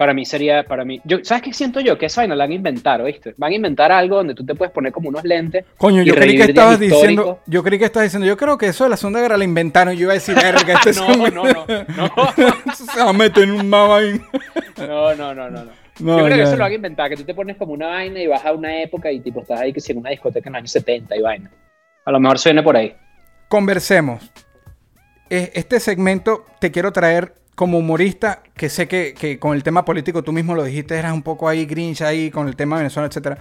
Para mí sería, para mí, yo, ¿sabes qué siento yo? Que esa vaina la van a inventar, ¿oíste? Van a inventar algo donde tú te puedes poner como unos lentes. Coño, yo creí que estabas diciendo, yo creí que estabas diciendo, yo creo que eso de la Segunda Guerra la inventaron. Yo iba a decir, verga, este No, se- no, no, no. se va a meter en un mapa ahí. No, no, no, no, no. No, Yo creo que eso lo van a inventar, que tú te pones como una vaina y vas a una época y tipo estás ahí que si en una discoteca en los años 70 y vaina. A lo mejor suena por ahí. Conversemos. Este segmento te quiero traer como humorista, que sé que, que con el tema político tú mismo lo dijiste, eras un poco ahí grinch ahí con el tema de Venezuela, etcétera.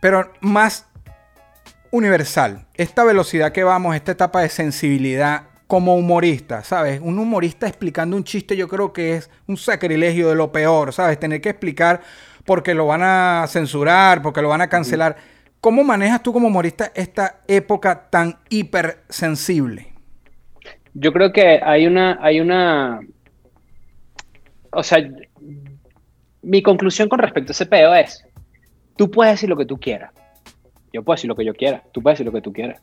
Pero más universal. Esta velocidad que vamos, esta etapa de sensibilidad como humorista, ¿sabes? Un humorista explicando un chiste yo creo que es un sacrilegio de lo peor, ¿sabes? Tener que explicar porque lo van a censurar, porque lo van a cancelar. ¿Cómo manejas tú como humorista esta época tan hipersensible? Yo creo que hay una, hay una, o sea, mi conclusión con respecto a ese peo es, tú puedes decir lo que tú quieras, yo puedo decir lo que yo quiera, tú puedes decir lo que tú quieras.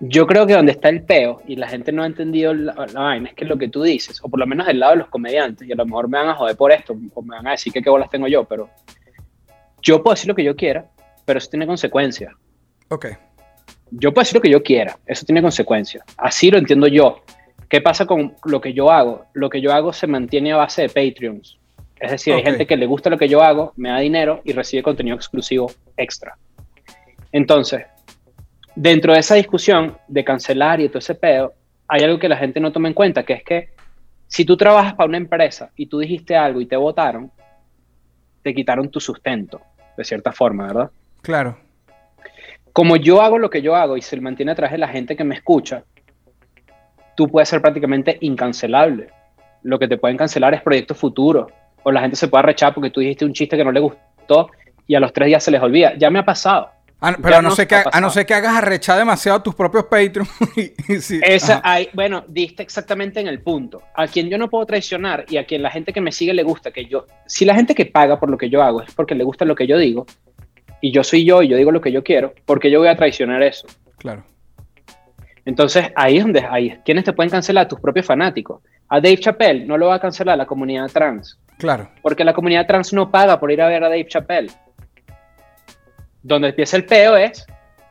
Yo creo que donde está el peo y la gente no ha entendido la, la vaina es que lo que tú dices, o por lo menos del lado de los comediantes, y a lo mejor me van a joder por esto, o me van a decir que qué bolas tengo yo, pero yo puedo decir lo que yo quiera, pero eso tiene consecuencias. Ok. Yo puedo decir lo que yo quiera, eso tiene consecuencias. Así lo entiendo yo. ¿Qué pasa con lo que yo hago? Lo que yo hago se mantiene a base de Patreons. Es decir, Ok. hay gente que le gusta lo que yo hago, me da dinero y recibe contenido exclusivo extra. Entonces, dentro de esa discusión de cancelar y todo ese pedo, hay algo que la gente no toma en cuenta, que es que si tú trabajas para una empresa y tú dijiste algo y te votaron, te quitaron tu sustento, de cierta forma, ¿verdad? Claro. Como yo hago lo que yo hago y se mantiene atrás de la gente que me escucha, tú puedes ser prácticamente incancelable. Lo que te pueden cancelar es proyectos futuros. O la gente se puede arrechar porque tú dijiste un chiste que no le gustó y a los tres días se les olvida. Ya me ha pasado. Ah, pero a no, ser que, a no ser que hagas arrechar demasiado tus propios Patreon. y- y sí, Esa, hay, bueno, diste exactamente en el punto. A quien yo no puedo traicionar y a quien la gente que me sigue le gusta que yo. Si la gente que paga por lo que yo hago es porque le gusta lo que yo digo, y yo soy yo y yo digo lo que yo quiero, porque yo voy a traicionar eso. Claro. Entonces ahí es donde hay. ¿Quiénes te pueden cancelar? Tus propios fanáticos. A Dave Chappelle no lo va a cancelar la comunidad trans, Claro. porque la comunidad trans no paga por ir a ver a Dave Chappelle. Donde empieza el peo es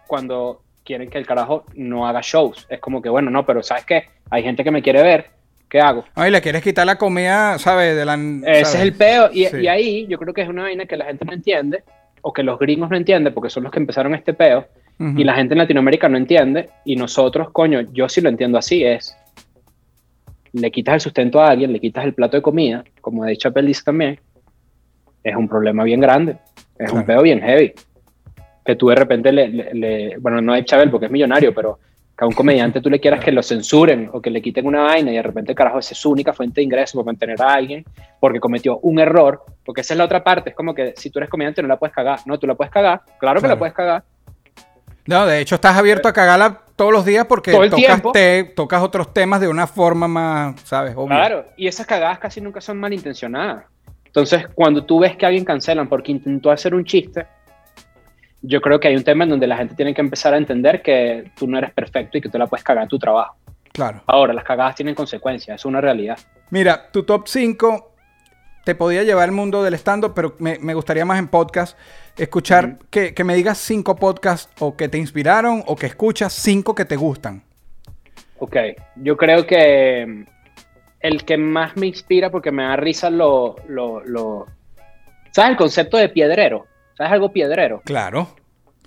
cuando quieren que el carajo no haga shows. Es como que, bueno, no, pero ¿sabes qué? Hay gente que me quiere ver, ¿qué hago? Ay, le quieres quitar la comida, ¿sabes? De la, Ese ¿sabes? es el peo. Y, Sí. y ahí yo creo que es una vaina que la gente no entiende, o que los gringos no entienden, porque son los que empezaron este peo, y la gente en Latinoamérica no entiende, y nosotros, coño, yo sí lo entiendo así, es, le quitas el sustento a alguien, le quitas el plato de comida, como de Chappelle dice también, es un problema bien grande, es un peo bien heavy. Que tú de repente le, le- le- bueno, no a Chappelle porque es millonario, pero que a un comediante tú le quieras que lo censuren o que le quiten una vaina y de repente, carajo, esa es su única fuente de ingreso para mantener a alguien porque cometió un error, porque esa es la otra parte, es como que si tú eres comediante no la puedes cagar, no, tú la puedes cagar, claro, que la puedes cagar, No, de hecho estás abierto a cagarla todos los días porque Todo tocas, tiempo. te- tocas otros temas de una forma más, ¿sabes? Obvia. Claro, y esas cagadas casi nunca son malintencionadas. Entonces, cuando tú ves que alguien cancelan porque intentó hacer un chiste, yo creo que hay un tema en donde la gente tiene que empezar a entender que tú no eres perfecto y que tú la puedes cagar en tu trabajo. Claro. Ahora, las cagadas tienen consecuencias, es una realidad. Mira, tu top 5 te podía llevar al mundo del stand-up, pero me, me gustaría más en podcast escuchar que, que me digas cinco podcasts o que te inspiraron o que escuchas cinco que te gustan. Ok, yo creo que mm, el que más me inspira porque me da risa lo... lo, lo- ¿Sabes el concepto de piedrero? ¿Sabes algo piedrero? Claro,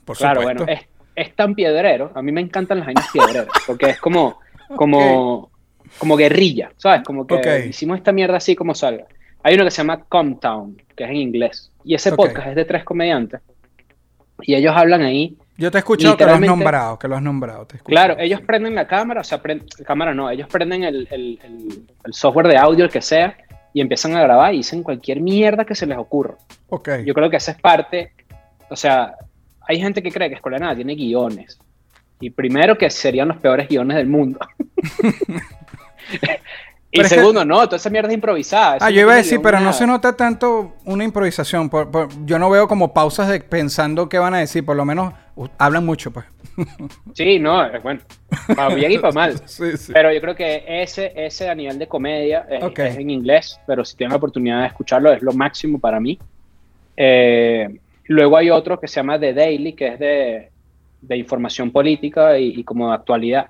por Claro, supuesto. bueno, es, es tan piedrero. A mí me encantan las vainas piedreras, porque es como, como, como guerrilla, ¿sabes? Como que hicimos esta mierda así como salga. Hay uno que se llama Comtown, que es en inglés. Y ese podcast es de tres comediantes. Y ellos hablan ahí. Yo te he escuchado que lo has nombrado, que lo has nombrado. te. Claro, ellos prenden la cámara, o sea, prenden, cámara no, ellos prenden el, el- el- el software de audio, el que sea, y empiezan a grabar y dicen cualquier mierda que se les ocurra. Ok. Yo creo que esa es parte, o sea, hay gente que cree que Escuela de Nada tiene guiones. Y primero que serían los peores guiones del mundo. y Pero es que- segundo, no, toda esa mierda es improvisada. Ah, yo iba a decir, pero no se nota tanto una improvisación. por- por- yo no veo como pausas de pensando qué van a decir. Por lo menos uh, hablan mucho, pues. Sí, no, es bueno. Para bien y para mal. Sí, sí. Pero yo creo que ese, ese a nivel de comedia es, Ok. es en inglés, pero si tienen la oportunidad de escucharlo es lo máximo para mí. Eh, luego hay otro que se llama The Daily, que es de, de información política y, y como de actualidad.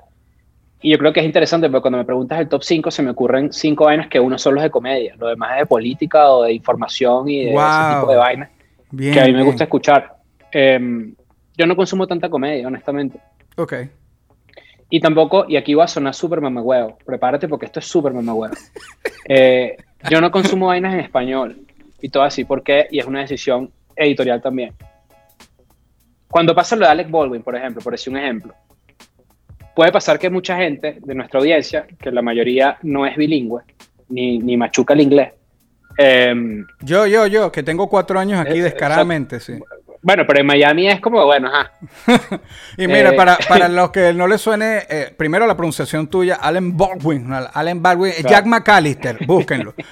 y yo creo que es interesante porque cuando me preguntas el top 5 se me ocurren cinco vainas que uno solo es de comedia, lo demás es de política o de información y de ese Wow. tipo de vainas Bien. que a mí me bien. gusta escuchar. Em, yo no consumo tanta comedia, honestamente. Ok. Y tampoco, y aquí va a sonar súper mamagüeo, prepárate porque esto es súper mamagüeo. Eh, yo no consumo vainas en español y todo así, ¿por qué? Y es una decisión editorial también. Cuando pasa lo de Alec Baldwin, por ejemplo, por decir un ejemplo, puede pasar que mucha gente de nuestra audiencia, que la mayoría no es bilingüe, ni, ni machuca el inglés, em, Yo, yo, yo, que tengo cuatro años aquí Eh, descaradamente, sí. Bueno, pero en Miami es como, bueno, ajá, Y mira, Eh, para, para los que no les suene, eh, primero la pronunciación tuya, Allen Baldwin. Allen Baldwin, Claro. Jack McAllister, búsquenlo.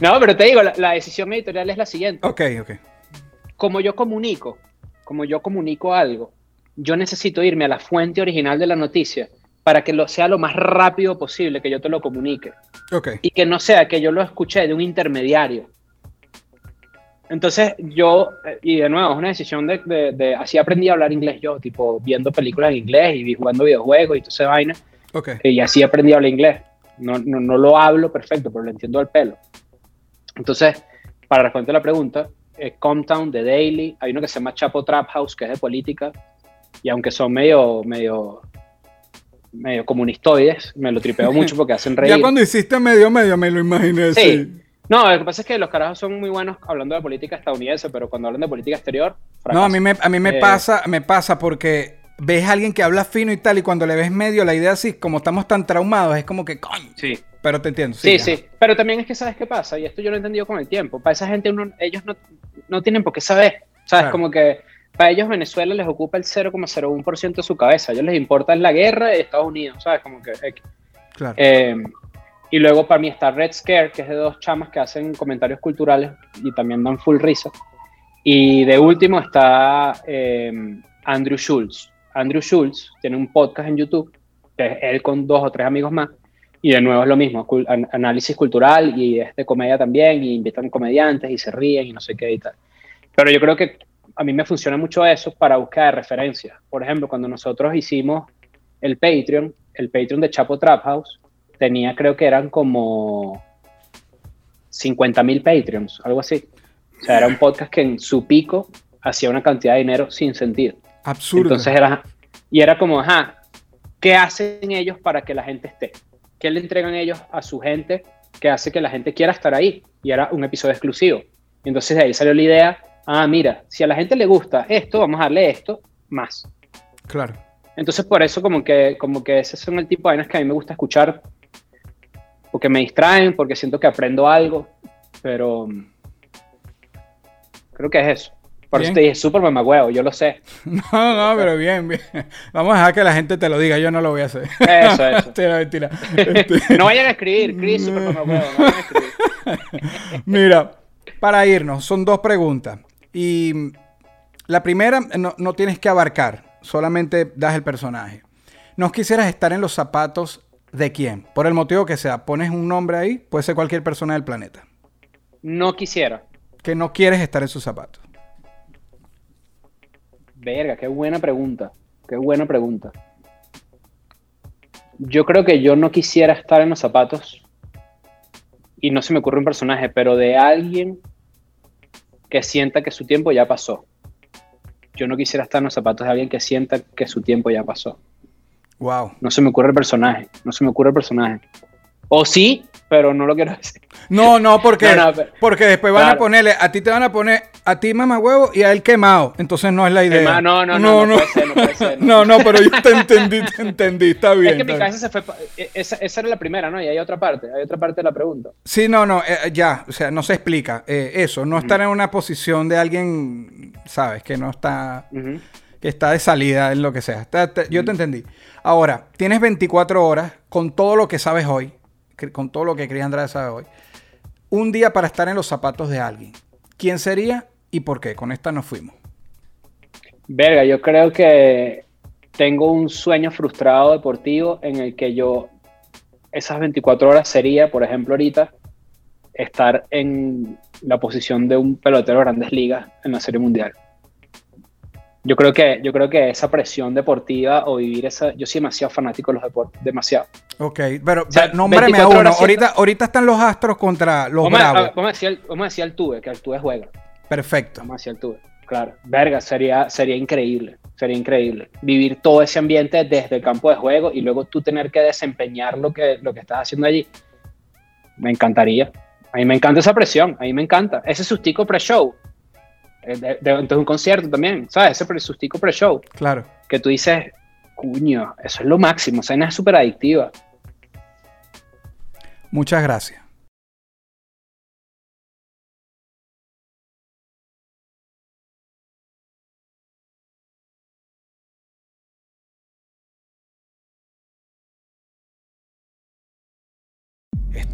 No, pero te digo, la, la decisión editorial es la siguiente. ok, ok. Como yo comunico, como yo comunico algo, yo necesito irme a la fuente original de la noticia para que lo sea lo más rápido posible que yo te lo comunique Ok. y que no sea que yo lo escuché de un intermediario. Entonces yo, eh, y de nuevo, es una decisión de, de- de- así aprendí a hablar inglés yo, tipo viendo películas en inglés y jugando videojuegos y toda esa vaina. Ok. Y así aprendí a hablar inglés. No, no, no lo hablo perfecto, pero lo entiendo al pelo. Entonces, para responder la pregunta, eh, Comptown, The Daily, hay uno que se llama Chapo Trap House, que es de política, y aunque son medio, medio, medio comunistoides, me lo tripeo mucho porque hacen reír. Ya cuando hiciste medio, medio, me lo imaginé. Sí. Sí. No, lo que pasa es que los carajos son muy buenos hablando de política estadounidense, pero cuando hablan de política exterior, No, a mí me, a mí me Eh, pasa, me pasa porque ves a alguien que habla fino y tal, y cuando le ves medio, la idea así, como estamos tan traumados, es como que, coño. Sí, Pero te entiendo. Sí, sí, Pero también es que sabes qué pasa, y esto yo lo he entendido con el tiempo. Para esa gente, uno- ellos no, no tienen por qué saber. ¿Sabes? Claro. Como que para ellos Venezuela les ocupa el 0,01% de su cabeza. A ellos les importa la guerra de Estados Unidos, ¿sabes? Como que. Claro. Eh, y luego para mí está Red Scare, que es de dos chamas que hacen comentarios culturales y también dan full risa. Y de último está eh, Andrew Schultz. Andrew Schultz tiene un podcast en YouTube, que es él con dos o tres amigos más. Y de nuevo es lo mismo, análisis cultural y es de comedia también, y invitan comediantes y se ríen y no sé qué y tal. Pero yo creo que a mí me funciona mucho eso para búsqueda de referencias. Por ejemplo, cuando nosotros hicimos el Patreon, el Patreon de Chapo Trap House, tenía creo que eran como 50 mil Patreons, algo así. O sea, era un podcast que en su pico hacía una cantidad de dinero sin sentido. Absurdo. Entonces era, y era como, ajá, ¿qué hacen ellos para que la gente esté? ¿Qué le entregan ellos a su gente que hace que la gente quiera estar ahí? Y era un episodio exclusivo. Entonces de ahí salió la idea, ah, mira, si a la gente le gusta esto, vamos a darle esto más. Claro. Entonces por eso como que, como que ese son el tipo de vainas que a mí me gusta escuchar, porque me distraen, porque siento que aprendo algo, pero mm, creo que es eso. Por Bien. eso te dije, súper mamagüeo, yo lo sé. No, no, pero bien, bien. Vamos a dejar que la gente te lo diga, yo no lo voy a hacer. Eso, eso. Mentira, mentira. Este, No vayan a escribir, Chris, súper mamagüeo, no vayan a escribir. Mira, para irnos, son dos preguntas. Y mm, la primera no, no tienes que abarcar, solamente das el personaje. ¿No quisieras estar en los zapatos de quién? Por el motivo que sea, pones un nombre ahí, puede ser cualquier persona del planeta. No quisiera. Que no quieres estar en sus zapatos. Verga, qué buena pregunta. Qué buena pregunta. Yo creo que yo no quisiera estar en los zapatos y no se me ocurre un personaje, pero de alguien que sienta que su tiempo ya pasó. Yo no quisiera estar en los zapatos de alguien que sienta que su tiempo ya pasó. Wow. No se me ocurre el personaje. No se me ocurre el personaje. O sí, pero no lo quiero decir. No, no, porque, No, no, pero- porque después van a ponerle, a ti te van a poner, a ti mamá huevo y a él quemado. Entonces no es la idea. No, no, no, no puede ser, no puede ser, No, no, pero yo te entendí, te entendí, está bien. Es que mi cabeza se fue. e- Esa, esa era la primera, ¿no? Y hay otra parte. Hay otra parte de la pregunta. Sí, no, no, eh, ya, o sea, no se explica. eh, eso, no estar en una posición de alguien, sabes, que no está, Ujú. Que está de salida en lo que sea. Está- te- yo te entendí. Ahora, tienes 24 horas con todo lo que sabes hoy, con todo lo que Cris Andrade sabe hoy. Un día para estar en los zapatos de alguien. ¿Quién sería y por qué? Con esta nos fuimos. Verga, yo creo que tengo un sueño frustrado deportivo en el que yo, esas 24 horas sería, por ejemplo, ahorita, estar en la posición de un pelotero de grandes ligas en la Serie Mundial. Yo creo que yo creo que esa presión deportiva o vivir esa yo soy demasiado fanático de los deportes demasiado. Ok, pero O sea, pero nómbrame a 24 uno. Ahorita, ahorita están los Astros contra los vamos, a, Bravos. vamos a decir el- vamos a decir que Altuve juega. Perfecto. vamos a decir Altuve claro. Verga sería sería increíble sería increíble. Vivir todo ese ambiente desde el campo de juego y luego tú tener que desempeñar lo que lo que estás haciendo allí. Me encantaría. A mí me encanta esa presión a mí me encanta. Ese sustico pre-show de, de- de un concierto también sabes ese pre- sustico pre-show Claro. que tú dices, cuño, eso es lo máximo, vaina es súper adictiva. Muchas gracias.